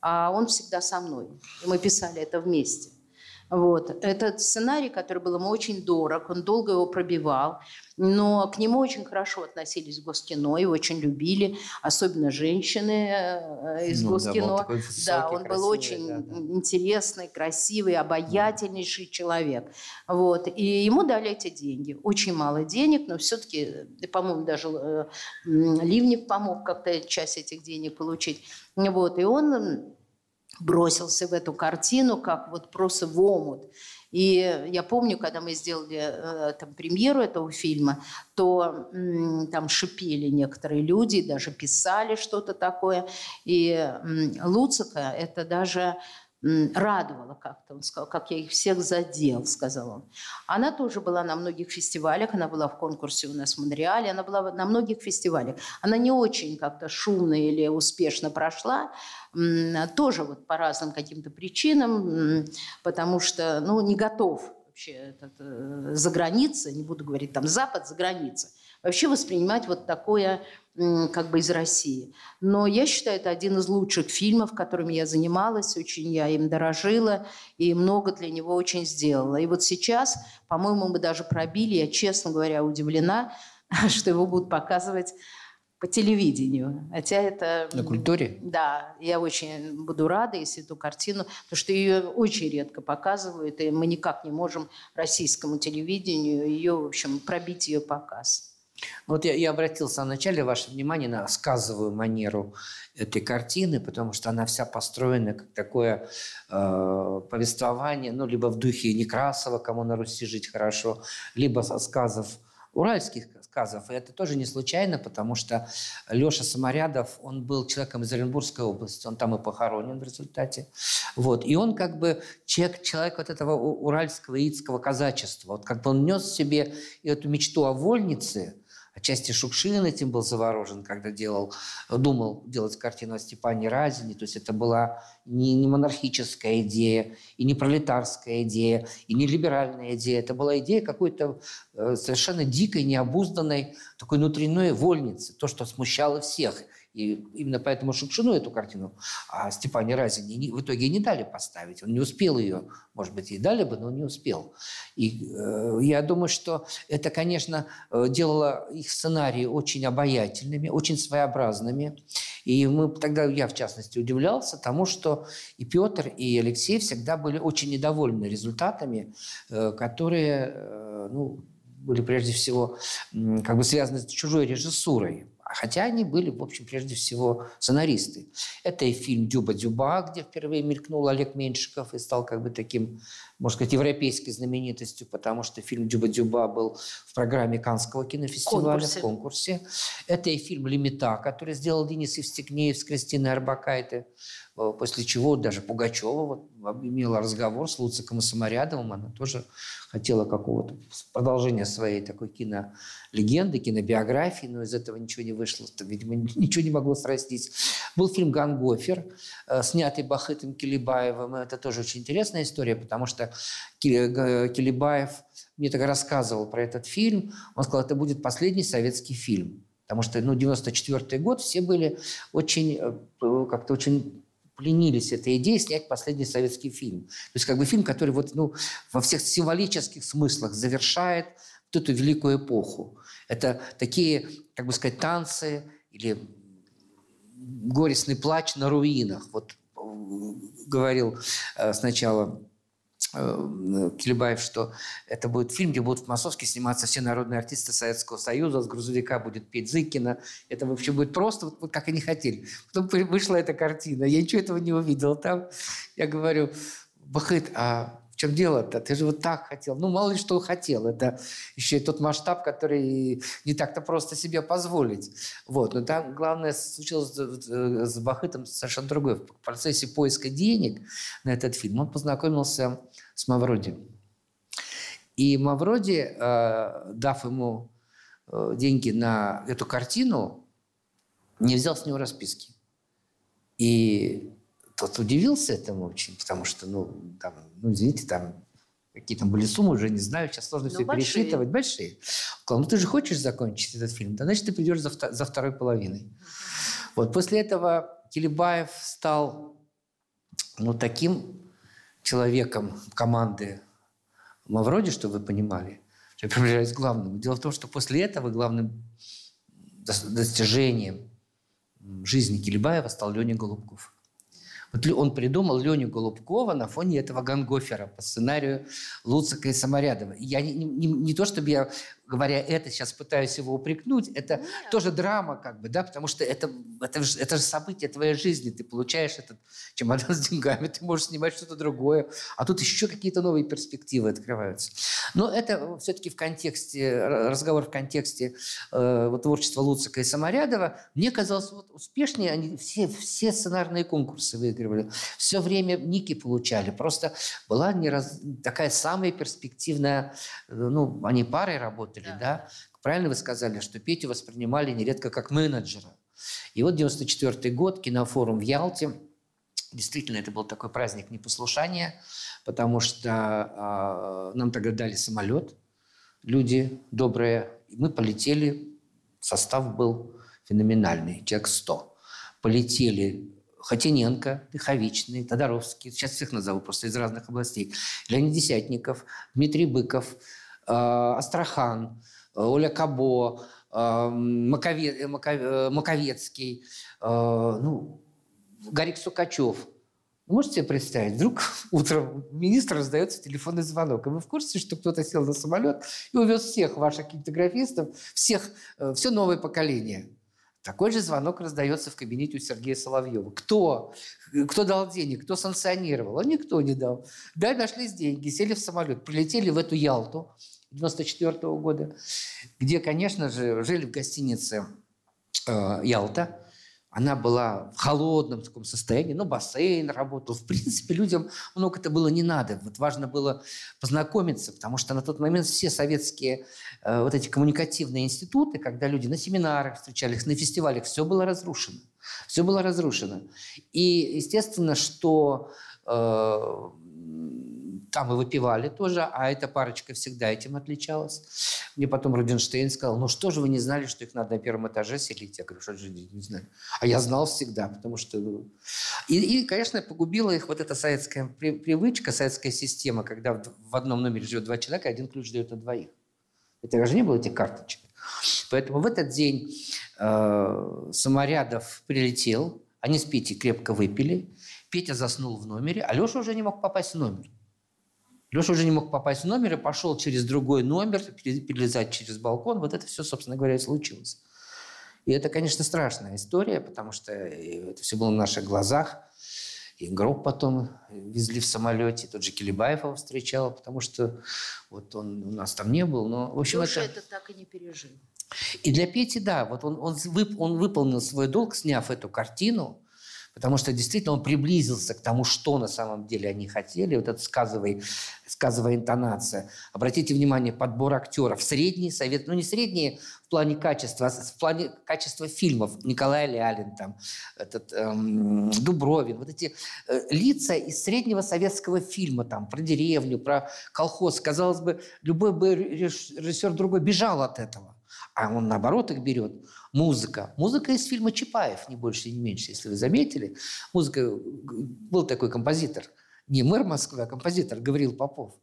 а он всегда со мной. И мы писали это вместе. Вот. Этот сценарий, который был ему очень дорог, он долго его пробивал, но к нему очень хорошо относились в Госкино, его очень любили, особенно женщины э, из Ну да, Госкино. был да, высокий, он был красивый, очень да, да. интересный, красивый, обаятельнейший человек. Вот. И ему дали эти деньги. Очень мало денег, но все-таки, по-моему, даже э, Ливнев помог как-то часть этих денег получить. Вот. И он бросился в эту картину, как вот просто в омут. И я помню, когда мы сделали э, там, премьеру этого фильма, то там шипели некоторые люди, даже писали что-то такое. И Луцика это даже радовало как-то. Он сказал, как я их всех задел, сказал он. Она тоже была на многих фестивалях, она была в конкурсе у нас в Монреале, она была на многих фестивалях. Она не очень как-то шумно или успешно прошла, тоже вот по разным каким-то причинам, потому что, ну, не готов вообще этот, э, за границей, не буду говорить там Запад, за границей, вообще воспринимать вот такое как бы из России. Но я считаю, это один из лучших фильмов, которыми я занималась, очень я им дорожила и много для него очень сделала. И вот сейчас, по-моему, мы даже пробили, я, честно говоря, удивлена, что его будут показывать по телевидению. Хотя это... На культуре? Да, я очень буду рада, если эту картину, потому что ее очень редко показывают, и мы никак не можем российскому телевидению ее, в общем, пробить ее показ. Вот я, я обратил в ваше внимание на сказовую манеру этой картины, потому что она вся построена как такое э, повествование, ну, либо в духе Некрасова, кому на Руси жить хорошо, либо со сказов уральских сказов. И это тоже не случайно, потому что Леша Саморядов, он был человеком из Оренбургской области, он там и похоронен в результате. Вот. И он как бы человек, человек вот этого уральского яицкого казачества. Вот как бы он нес в себе и эту мечту о вольнице, Отчасти Шукшин этим был заворожен, когда делал, думал делать картину о Степане Разине. То есть это была не, не монархическая идея, и не пролетарская идея, и не либеральная идея. Это была идея какой-то э, совершенно дикой, необузданной, такой внутренней вольницы. То, что смущало всех. И именно поэтому Шукшину эту картину а Степане Разине не- в итоге не дали поставить. Он не успел ее, может быть, и дали бы, но не успел. И э, я думаю, что это, конечно, э, делало их сценарии очень обаятельными, очень своеобразными. И мы тогда, я в частности, удивлялся тому, что и Петр, и Алексей всегда были очень недовольны результатами, э, которые э, ну, были прежде всего как бы связаны с чужой режиссурой. Хотя они были, в общем, прежде всего сценаристы. Это и фильм «Дюба-Дюба», где впервые мелькнул Олег Меньшиков и стал как бы таким, можно сказать, европейской знаменитостью, потому что фильм «Дюба-Дюба» был в программе Каннского кинофестиваля, Конкурсе. в конкурсе. Это и фильм «Лимита», который сделал Денис Евстигнеев с Кристиной Арбакайте, э, после чего даже Пугачева вот, имела разговор с Луциком и Саморядовым. Она тоже хотела какого-то продолжения своей такой кинолегенды, кинобиографии, но из этого ничего не вышло. Видимо, ничего не могло срастись. Был фильм «Гангофер», э, снятый Бахытом Килибаевым. Это тоже очень интересная история, потому что Килибаев мне так рассказывал про этот фильм. Он сказал, это будет последний советский фильм. Потому что, ну, 94 год, все были очень, э, как-то очень пленились этой идеей снять последний советский фильм. То есть как бы фильм, который вот, ну, во всех символических смыслах завершает вот эту великую эпоху. Это такие, как бы сказать, танцы или горестный плач на руинах. Вот э, говорил э, сначала Э, Килибаев, что это будет фильм, где будут в массовке сниматься все народные артисты Советского Союза, с грузовика будет петь Зыкина. Это вообще будет просто вот, вот как они хотели. Потом вышла эта картина, я ничего этого не увидел там. Я говорю, Бахыт, а чем дело-то? Ты же вот так хотел. Ну, мало ли что хотел. Это еще и тот масштаб, который не так-то просто себе позволить. Вот. Но там главное случилось с Бахытом совершенно другое. В процессе поиска денег на этот фильм он познакомился с Мавроди. И Мавроди, э, дав ему э, деньги на эту картину, не взял с него расписки. И тот удивился этому очень, потому что, ну, там, ну, извините, там какие там были суммы, уже не знаю, сейчас сложно Но все большие. пересчитывать, большие. Сказал, ну ты же хочешь закончить этот фильм, да значит ты придешь за, за второй половиной. Вот после этого Келебаев стал ну, таким человеком команды Мавроди, чтобы вы понимали, я приближаюсь к главному. Дело в том, что после этого главным достижением жизни Келебаева стал Леня Голубков. Вот он придумал Леню Голубкова на фоне этого Гангофера по сценарию Луцика и Саморядова. Я не, не, не то, чтобы я говоря это, сейчас пытаюсь его упрекнуть, это Нет. тоже драма, как бы, да, потому что это, это, же, это же событие твоей жизни. Ты получаешь этот чемодан с деньгами, ты можешь снимать что-то другое, а тут еще какие-то новые перспективы открываются. Но это все-таки в контексте, разговор в контексте э, вот, творчества Луцика и Саморядова, мне казалось, вот успешнее они все, все сценарные конкурсы выигрывали, все время ники получали, просто была не раз, такая самая перспективная, э, ну, они парой работали, работали, да. да? Правильно вы сказали, что Петю воспринимали нередко как менеджера. И вот 94 год, кинофорум в Ялте. Действительно, это был такой праздник непослушания, потому что э, нам тогда дали самолет, люди добрые. И мы полетели, состав был феноменальный, человек 100. Полетели Хотиненко, Дыховичный, Тодоровский, сейчас всех назову просто из разных областей, Леонид Десятников, Дмитрий Быков – Астрахан, э, Оля Кабо, э, Макове, Маковецкий, ну, Гарик Сукачев. можете себе представить, вдруг утром министр раздается телефонный звонок, и вы в курсе, что кто-то сел на самолет и увез всех ваших кинематографистов, всех, все новое поколение. Такой же звонок раздается в кабинете у Сергея Соловьева. Кто? Кто дал денег? Кто санкционировал? А никто не дал. Да, нашлись деньги, сели в самолет, прилетели в эту Ялту. 94 -го года, где, конечно же, жили в гостинице э, «Ялта». Она была в холодном таком состоянии, но бассейн работал. В принципе, людям много это было не надо. Вот важно было познакомиться, потому что на тот момент все советские э, вот эти коммуникативные институты, когда люди на семинарах встречались, на фестивалях, все было разрушено. Все было разрушено. И естественно, что э, там и выпивали тоже, а эта парочка всегда этим отличалась. Мне потом Рудинштейн сказал, ну что же вы не знали, что их надо на первом этаже селить? Я говорю, что же не знаю. А я знал всегда, потому что... И, и конечно, погубила их вот эта советская привычка, советская система, когда в одном номере живет два человека, один ключ дает на двоих. Это же не было этих карточек. Поэтому в этот день э, Саморядов прилетел, они с Петей крепко выпили, Петя заснул в номере, а Леша уже не мог попасть в номер. Леша уже не мог попасть в номер и пошел через другой номер, перелезать через балкон. Вот это все, собственно говоря, и случилось. И это, конечно, страшная история, потому что это все было на наших глазах. И гроб потом везли в самолете. Тот же Келебаев его встречал, потому что вот он у нас там не был. Но, в общем, Леша это... это так и не пережил. И для Пети, да, вот он, он, вып, он выполнил свой долг, сняв эту картину, потому что действительно он приблизился к тому, что на самом деле они хотели. Вот эта сказовая, сказовая интонация. Обратите внимание, подбор актеров. Средний совет, ну не средние в плане качества, а в плане качества фильмов. Николай Лялин, там, этот, эм, Дубровин. Вот эти э, лица из среднего советского фильма, там, про деревню, про колхоз. Казалось бы, любой бы режиссер другой бежал от этого. А он, наоборот, их берет. Музыка. Музыка из фильма Чапаев, не больше и не меньше, если вы заметили. Музыка... Был такой композитор. Не мэр Москвы, а композитор Гаврил Попов.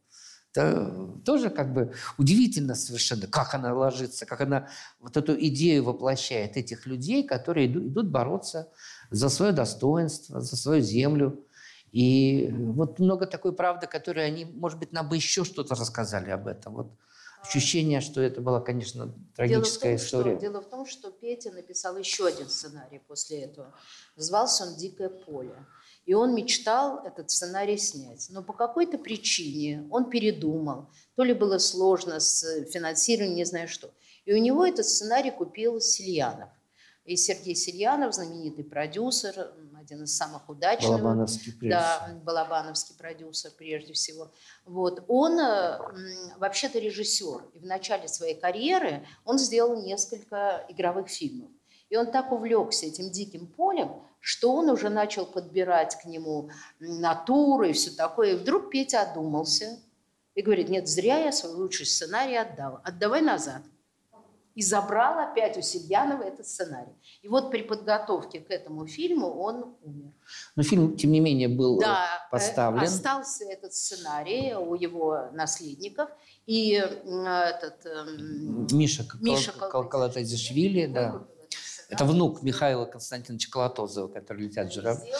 Это тоже как бы удивительно совершенно, как она ложится, как она вот эту идею воплощает этих людей, которые идут, бороться за свое достоинство, за свою землю. И вот много такой правды, которой они, может быть, нам бы еще что-то рассказали об этом. Вот ощущение, что это была, конечно, трагическая дело том, история. Что, дело в том, что Петя написал еще один сценарий после этого. Назывался он «Дикое поле». И он мечтал этот сценарий снять. Но по какой-то причине он передумал. То ли было сложно с финансированием, не знаю что. И у него этот сценарий купил Сильянов. И Сергей Сильянов, знаменитый продюсер, один из самых удачных. Балабановский прежде Да, Балабановский продюсер прежде всего. Вот. Он э, вообще-то режиссер. И в начале своей карьеры он сделал несколько игровых фильмов. И он так увлекся этим диким полем, что он уже начал подбирать к нему натуры и все такое. И вдруг Петя одумался и говорит, нет, зря я свой лучший сценарий отдал. Отдавай назад и забрал опять у Сильянова этот сценарий. И вот при подготовке к этому фильму он умер. Но фильм, тем не менее, был да, э, поставлен. остался этот сценарий у его наследников. И этот... Эм, Миша, Миша Калатазишвили, да. Это внук Михаила Константиновича Колотозова, который летят журавли.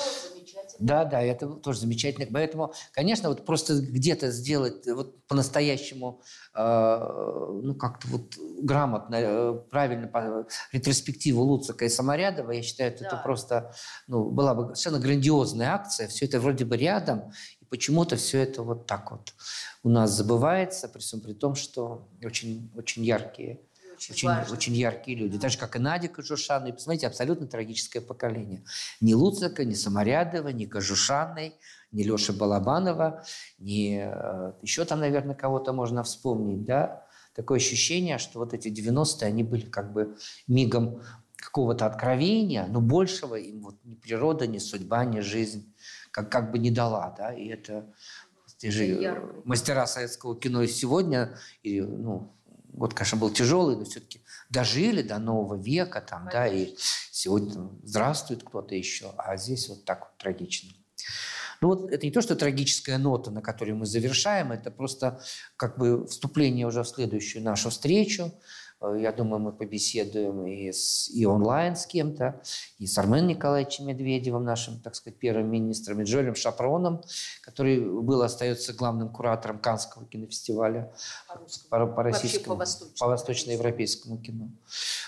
Да, да, это тоже замечательно. Поэтому, конечно, вот просто где-то сделать вот по-настоящему, э, ну, как-то вот грамотно, э, правильно, по, ретроспективу Луцика и Саморядова, я считаю, да. это просто, ну, была бы совершенно грандиозная акция. Все это вроде бы рядом, и почему-то все это вот так вот у нас забывается, при всем при том, что очень, очень яркие очень, очень, очень яркие люди. Так же, как и Надя Кожушанова. И посмотрите, абсолютно трагическое поколение. Ни Луцика, ни Саморядова, ни Кожушанной, ни Леши Балабанова, ни э, еще там, наверное, кого-то можно вспомнить. Да? Такое ощущение, что вот эти 90-е, они были как бы мигом какого-то откровения, но большего им вот ни природа, ни судьба, ни жизнь как, как бы не дала. Да? И это те же мастера советского кино и сегодня, и, ну, год, конечно, был тяжелый, но все-таки дожили до нового века, там, да, и сегодня там, здравствует кто-то еще, а здесь вот так вот трагично. Ну вот это не то, что трагическая нота, на которой мы завершаем, это просто как бы вступление уже в следующую нашу встречу. Э, я думаю, мы побеседуем и, с, и онлайн с кем-то, и с Арменом Николаевичем Медведевым, нашим, так сказать, первым министром, и Джоэлем Шапроном, который был, остается главным куратором Канского кинофестиваля по, по, российскому, по, по восточноевропейскому кино.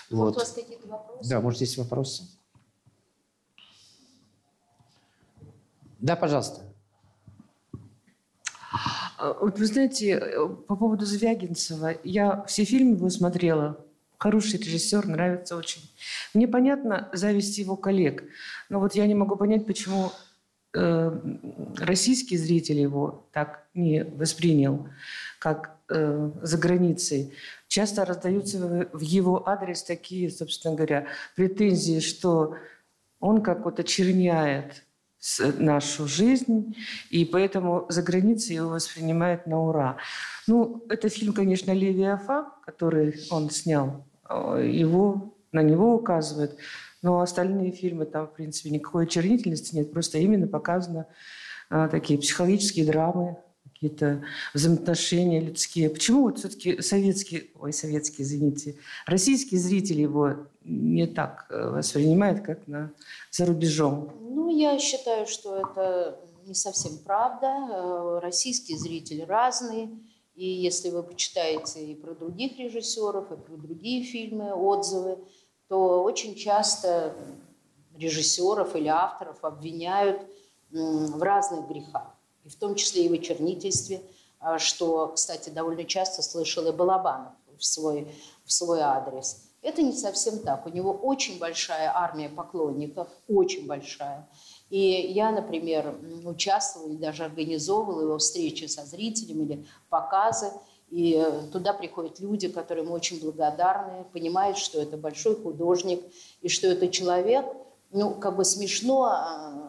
Вот. У вас какие-то вопросы? Да, может, есть вопросы? Да, пожалуйста. А, вот вы знаете, э, по поводу Звягинцева, я все фильмы его смотрела. Хороший режиссер, нравится очень. Мне понятно зависть его коллег, но вот я не могу понять, почему э, российский зритель его так не воспринял, как э, за границей. Часто раздаются в его адрес такие, собственно говоря, претензии, что он как вот очерняет нашу жизнь, и поэтому за границей его воспринимают на ура. Ну, это фильм, конечно, Левиафа, который он снял, э, его, на него указывают, но остальные фильмы там, в принципе, никакой очернительности нет, просто именно показано а, такие психологические драмы, какие-то взаимоотношения людские. Почему вот все-таки советский, ой, советский, извините, российский зритель его не так э, воспринимает, как на, за рубежом? Ну, я считаю, что это не совсем правда. Э, российские зрители разные. И если вы почитаете и про других режиссеров, и про другие фильмы, отзывы, то очень часто режиссеров или авторов обвиняют в разных грехах и в том числе и в очернительстве, а, что, кстати, довольно часто слышал и Балабанов в свой, в свой адрес. Это не совсем так. У него очень большая армия поклонников, очень большая. И я, например, участвовала или даже организовывала его встречи со зрителями или показы. И э, туда приходят люди, которым очень благодарны, понимают, что это большой художник, и что это человек, ну, как бы смешно а,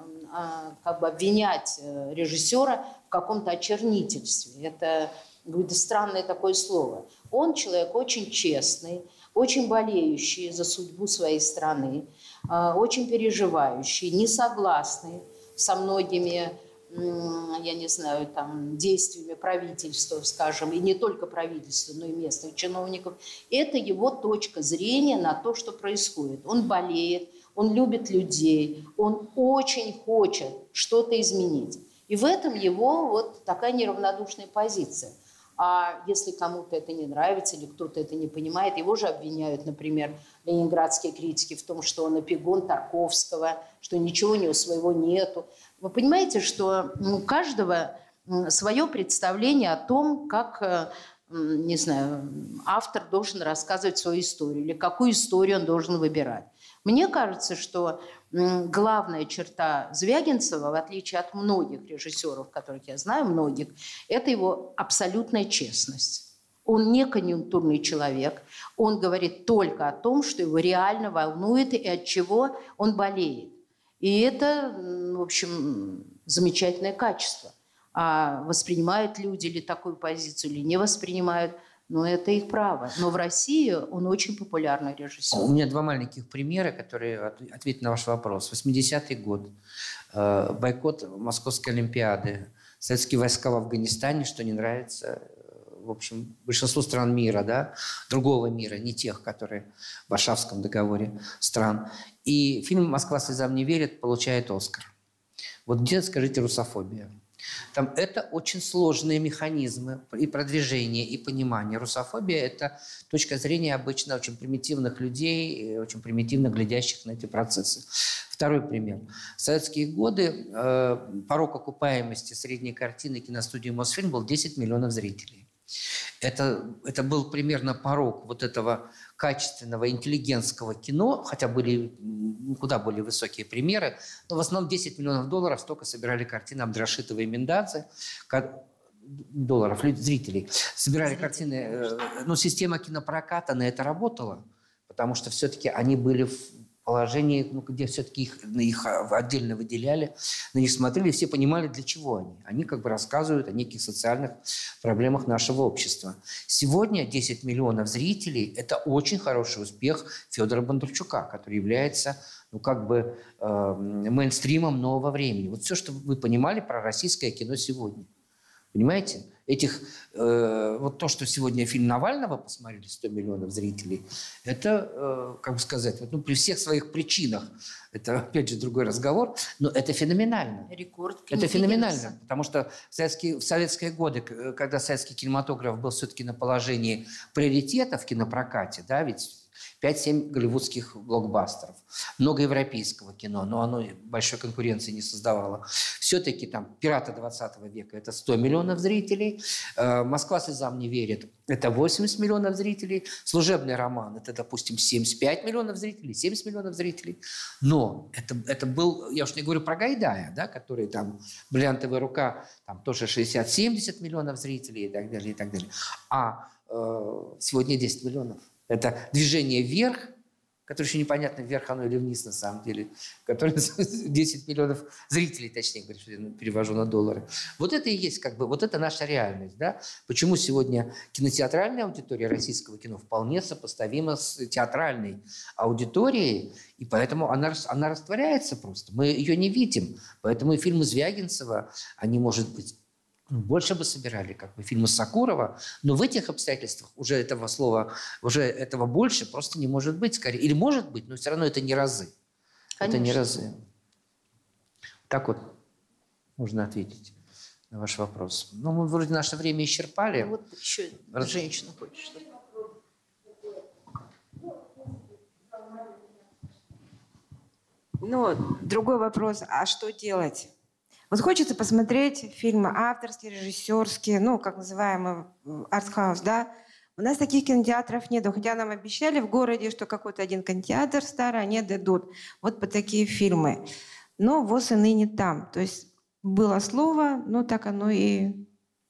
как бы обвинять э, режиссера в каком-то очернительстве. Это какое-то странное такое слово. Он человек очень честный, очень болеющий за судьбу своей страны, а, очень переживающий, несогласный со многими я не знаю, там, действиями правительства, скажем, и не только правительства, но и местных чиновников, это его точка зрения на то, что происходит. Он болеет, он любит людей, он очень хочет что-то изменить. И в этом его вот такая неравнодушная позиция. А если кому-то это не нравится или кто-то это не понимает, его же обвиняют, например, ленинградские критики в том, что он опегон Тарковского, что ничего у него своего нету. Вы понимаете, что у каждого свое представление о том, как э, не знаю, автор должен рассказывать свою историю или какую историю он должен выбирать. Мне кажется, что главная черта Звягинцева, в отличие от многих режиссеров, которых я знаю, многих, это его абсолютная честность. Он не конъюнктурный человек, он говорит только о том, что его реально волнует и от чего он болеет. И это, в общем, замечательное качество. А воспринимают люди ли такую позицию, или не воспринимают – но это их право. Но в России он очень популярный режиссер. У меня два маленьких примера, которые ответят на ваш вопрос. 80-й год. Э, бойкот Московской Олимпиады. Советские войска в Афганистане, что не нравится в общем, большинству стран мира, да, другого мира, не тех, которые в Варшавском договоре стран. И фильм «Москва слезам не верит» получает «Оскар». Вот где, скажите, русофобия? Там это очень сложные механизмы и продвижения, и понимания. Русофобия – это точка зрения обычно очень примитивных людей, очень примитивно глядящих на эти процессы. Второй пример. В советские годы э, порог окупаемости средней картины киностудии «Мосфильм» был 10 миллионов зрителей. Это, это был примерно порог вот этого качественного интеллигентского кино, хотя были куда более высокие примеры, но в основном 10 миллионов долларов столько собирали картины Абдрашитова и Миндадзе, долларов, зрителей, собирали Зрители. картины. Э, ну, система кинопроката на это работала, потому что все-таки они были в положении, ну, где все-таки их, их отдельно выделяли, на них смотрели, все понимали, для чего они. Они как бы рассказывают о неких социальных проблемах нашего общества. Сегодня 10 миллионов зрителей – это очень хороший успех Федора Бондарчука, который является ну, как бы э, мейнстримом нового времени. Вот все, что вы понимали про российское кино сегодня. Понимаете? Этих, э, вот то, что сегодня фильм Навального посмотрели 100 миллионов зрителей, это, э, как бы сказать, вот, ну, при всех своих причинах, это, опять же, другой разговор, но это феноменально. Рекорд Это феноменально, потому что в советские, в советские годы, когда советский кинематограф был все-таки на положении приоритета в кинопрокате, да, ведь 5-7 голливудских блокбастеров. Много европейского кино, но оно большой конкуренции не создавало. Все-таки там «Пираты 20 века» – это 100 миллионов зрителей. Э, «Москва слезам не верит» – это 80 миллионов зрителей. «Служебный роман» – это, допустим, 75 миллионов зрителей, 70 миллионов зрителей. Но это, это был, я уж не говорю про Гайдая, да, который там «Бриллиантовая рука», там тоже 60-70 миллионов зрителей и так далее, и так далее. А э, сегодня 10 миллионов. Это движение вверх, которое еще непонятно, вверх оно или вниз на самом деле, которое 10 миллионов зрителей, точнее говоря, перевожу на доллары. Вот это и есть как бы, вот это наша реальность. Да? Почему сегодня кинотеатральная аудитория российского кино вполне сопоставима с театральной аудиторией, и поэтому она, она растворяется просто. Мы ее не видим. Поэтому и фильмы Звягинцева, они, может быть, больше бы собирали, как бы фильмы Сакурова, но в этих обстоятельствах уже этого слова, уже этого больше просто не может быть, скорее. Или может быть, но все равно это не разы. Конечно. Это не разы. Так вот можно ответить на ваш вопрос. Ну, мы вроде наше время исчерпали. Вот еще Раз... женщина хочет что-то. Ну, другой вопрос. А что делать? Вот хочется посмотреть фильмы авторские, режиссерские, ну, как называемый артхаус, да. У нас таких кинотеатров нет, хотя нам обещали в городе, что какой-то один кинотеатр старый они дадут. Вот по такие фильмы. но ВОЗ и ныне там. То есть было слово, но так оно и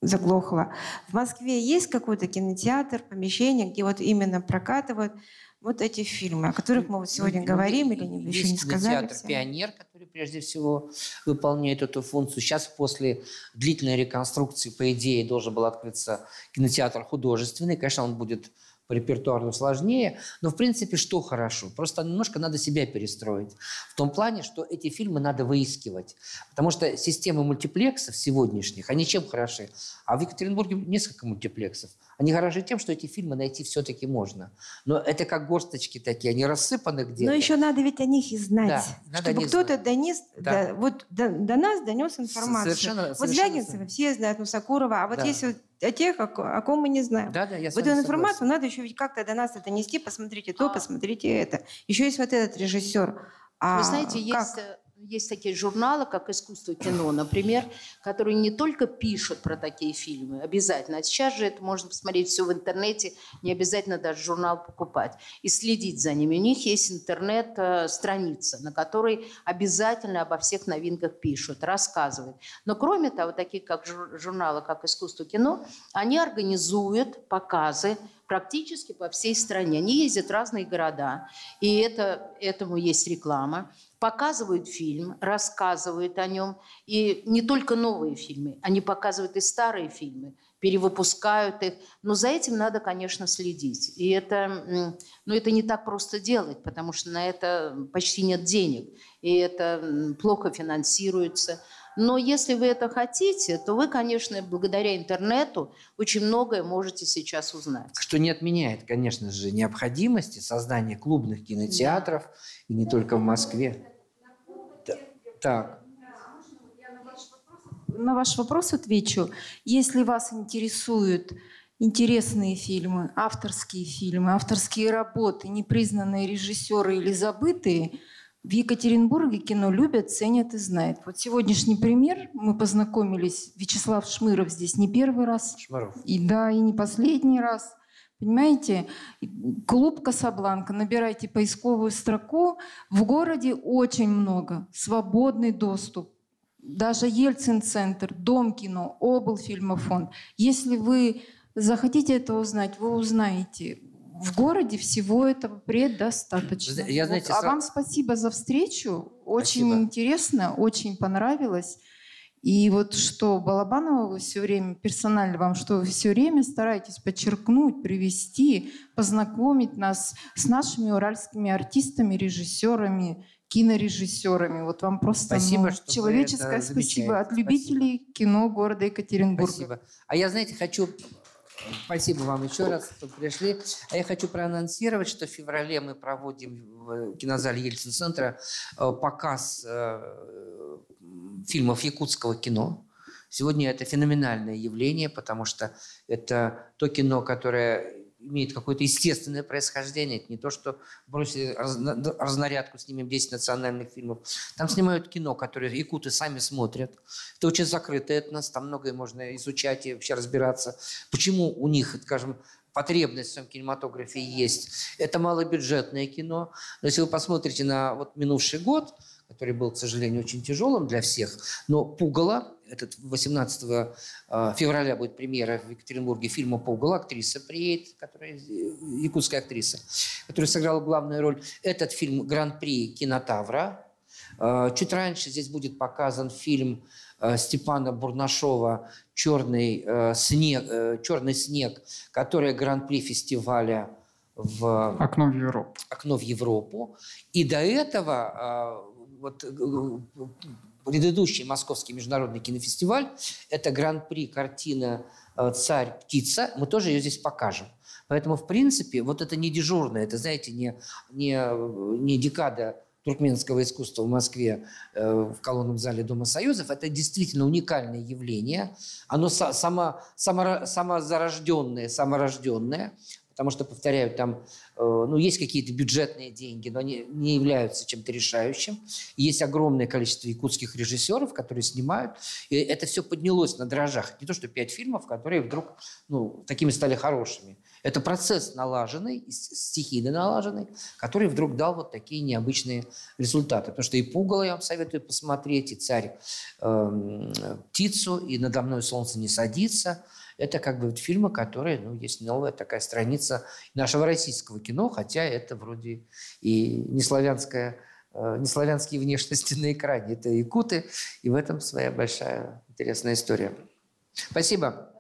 заглохло. В Москве есть какой-то кинотеатр, помещение, где вот именно прокатывают вот эти фильмы, о которых мы вот сегодня Ну, говорим или не, еще не сказали. кинотеатр? «Пионер», прежде всего выполняет эту функцию. Сейчас после длительной реконструкции, по идее, должен был открыться кинотеатр художественный. Конечно, он будет по репертуару сложнее, но в принципе что хорошо? Просто немножко надо себя перестроить. В том плане, что эти фильмы надо выискивать. Потому что системы мультиплексов сегодняшних, они чем хороши? А в Екатеринбурге несколько мультиплексов. Они хороши тем, что эти фильмы найти все-таки можно. Но это как горсточки такие, они рассыпаны где-то. Но еще надо ведь о них и знать, Да, надо чтобы кто-то донес, Да. да, вот до, до нас донес информацию. Совершенно- вот совершенно Звягинцева все знают, ну Сакурова, а вот Да. есть вот о тех, о, о ком мы не знаем. Да, да, я с вот эту информацию надо еще ведь как-то до нас это нести, посмотрите то, А. посмотрите это. Еще есть вот этот режиссер. А Вы знаете, как? есть, э, есть такие журналы, как «Искусство кино», например, которые не только пишут про такие фильмы, обязательно. А сейчас же это можно посмотреть все в интернете, не обязательно даже журнал покупать. И следить за ними. У них есть интернет-страница, на которой обязательно обо всех новинках пишут, рассказывают. Но кроме того, такие как жур- журналы, как «Искусство кино», они организуют показы практически по всей стране. Они ездят в разные города, и это, этому есть реклама. Показывают фильм, рассказывают о нем. И не только новые фильмы, они показывают и старые фильмы, перевыпускают их. Но за этим надо, конечно, следить. И это, ну, это не так просто делать, потому что на это почти нет денег. И это плохо финансируется. Но если вы это хотите, то вы, конечно, благодаря интернету очень многое можете сейчас узнать. Что не отменяет, конечно же, необходимости создания клубных кинотеатров, и не только в Москве. Так. На ваш вопрос отвечу. Если вас интересуют интересные фильмы, авторские фильмы, авторские работы, непризнанные режиссеры или забытые, в Екатеринбурге кино любят, ценят и знают. Вот сегодняшний пример. Мы познакомились, Вячеслав Шмыров здесь не первый раз. Шмаров. И да, и не последний раз. Понимаете, клуб Касабланка, набирайте поисковую строку. В городе очень много, свободный доступ. Даже Ельцин-центр, Дом кино, облфильмофонд. Если вы захотите это узнать, вы узнаете. В городе всего этого предостаточно. Я, знаете, Вот. А сра- вам спасибо за встречу. Очень Спасибо. интересно, очень понравилось. И вот что Балабанова вы все время, персонально вам, что вы все время стараетесь подчеркнуть, привести, познакомить нас с нашими уральскими артистами, режиссерами, кинорежиссерами. Вот вам просто Спасибо, ну, что человеческое спасибо от любителей кино города Екатеринбурга. Спасибо. А я, знаете, хочу... Спасибо вам еще раз, что пришли. А я хочу проанонсировать, что в феврале мы проводим в кинозале Ельцин-центра э, показ э, фильмов якутского кино. Сегодня это феноменальное явление, потому что это то кино, которое имеет какое-то естественное происхождение. Это не то, что бросили разнарядку, снимем 10 национальных фильмов. Там снимают кино, которое якуты сами смотрят. Это очень закрытая этнос, там многое можно изучать и вообще разбираться. Почему у них, скажем, потребность в своем кинематографе есть. Это малобюджетное кино. Но если вы посмотрите на вот минувший год, который был, к сожалению, очень тяжелым для всех, но «Пугало», этот 18 э, февраля будет премьера в Екатеринбурге фильма «Пугало», актриса приедет, которая, э, якутская актриса, которая сыграла главную роль. Этот фильм «Гран-при кинотавра». Э, Чуть раньше здесь будет показан фильм э, Степана Бурнашова «Черный снег», э, «Черный снег», который гран-при фестиваля в Окно в Европу. окно в Европу. И до этого а, вот, э, предыдущий Московский международный кинофестиваль, это гран-при картина э, «Царь-птица», мы тоже ее здесь покажем. Поэтому, в принципе, вот это не дежурное, это, знаете, не, не, не декада туркменского искусства в Москве э, в колонном зале Дома Союзов, это действительно уникальное явление. Оно са- само, само, самозарожденное, саморожденное, потому что, повторяю, там э, ну, есть какие-то бюджетные деньги, но они не являются чем-то решающим. Есть огромное количество якутских режиссеров, которые снимают, и это все поднялось на дрожжах. Не то, что пять фильмов, которые вдруг ну, такими стали хорошими. Это процесс налаженный, стихийно налаженный, который вдруг дал вот такие необычные результаты. Потому что и «Пугало» я вам советую посмотреть, и «Царь э, птицу», и «Надо мной солнце не садится». Это как бы фильмы, которые, ну, есть новая такая страница нашего российского кино, хотя это вроде и не славянская э, не славянские внешности на экране. Это якуты, и в этом своя большая интересная история. Спасибо.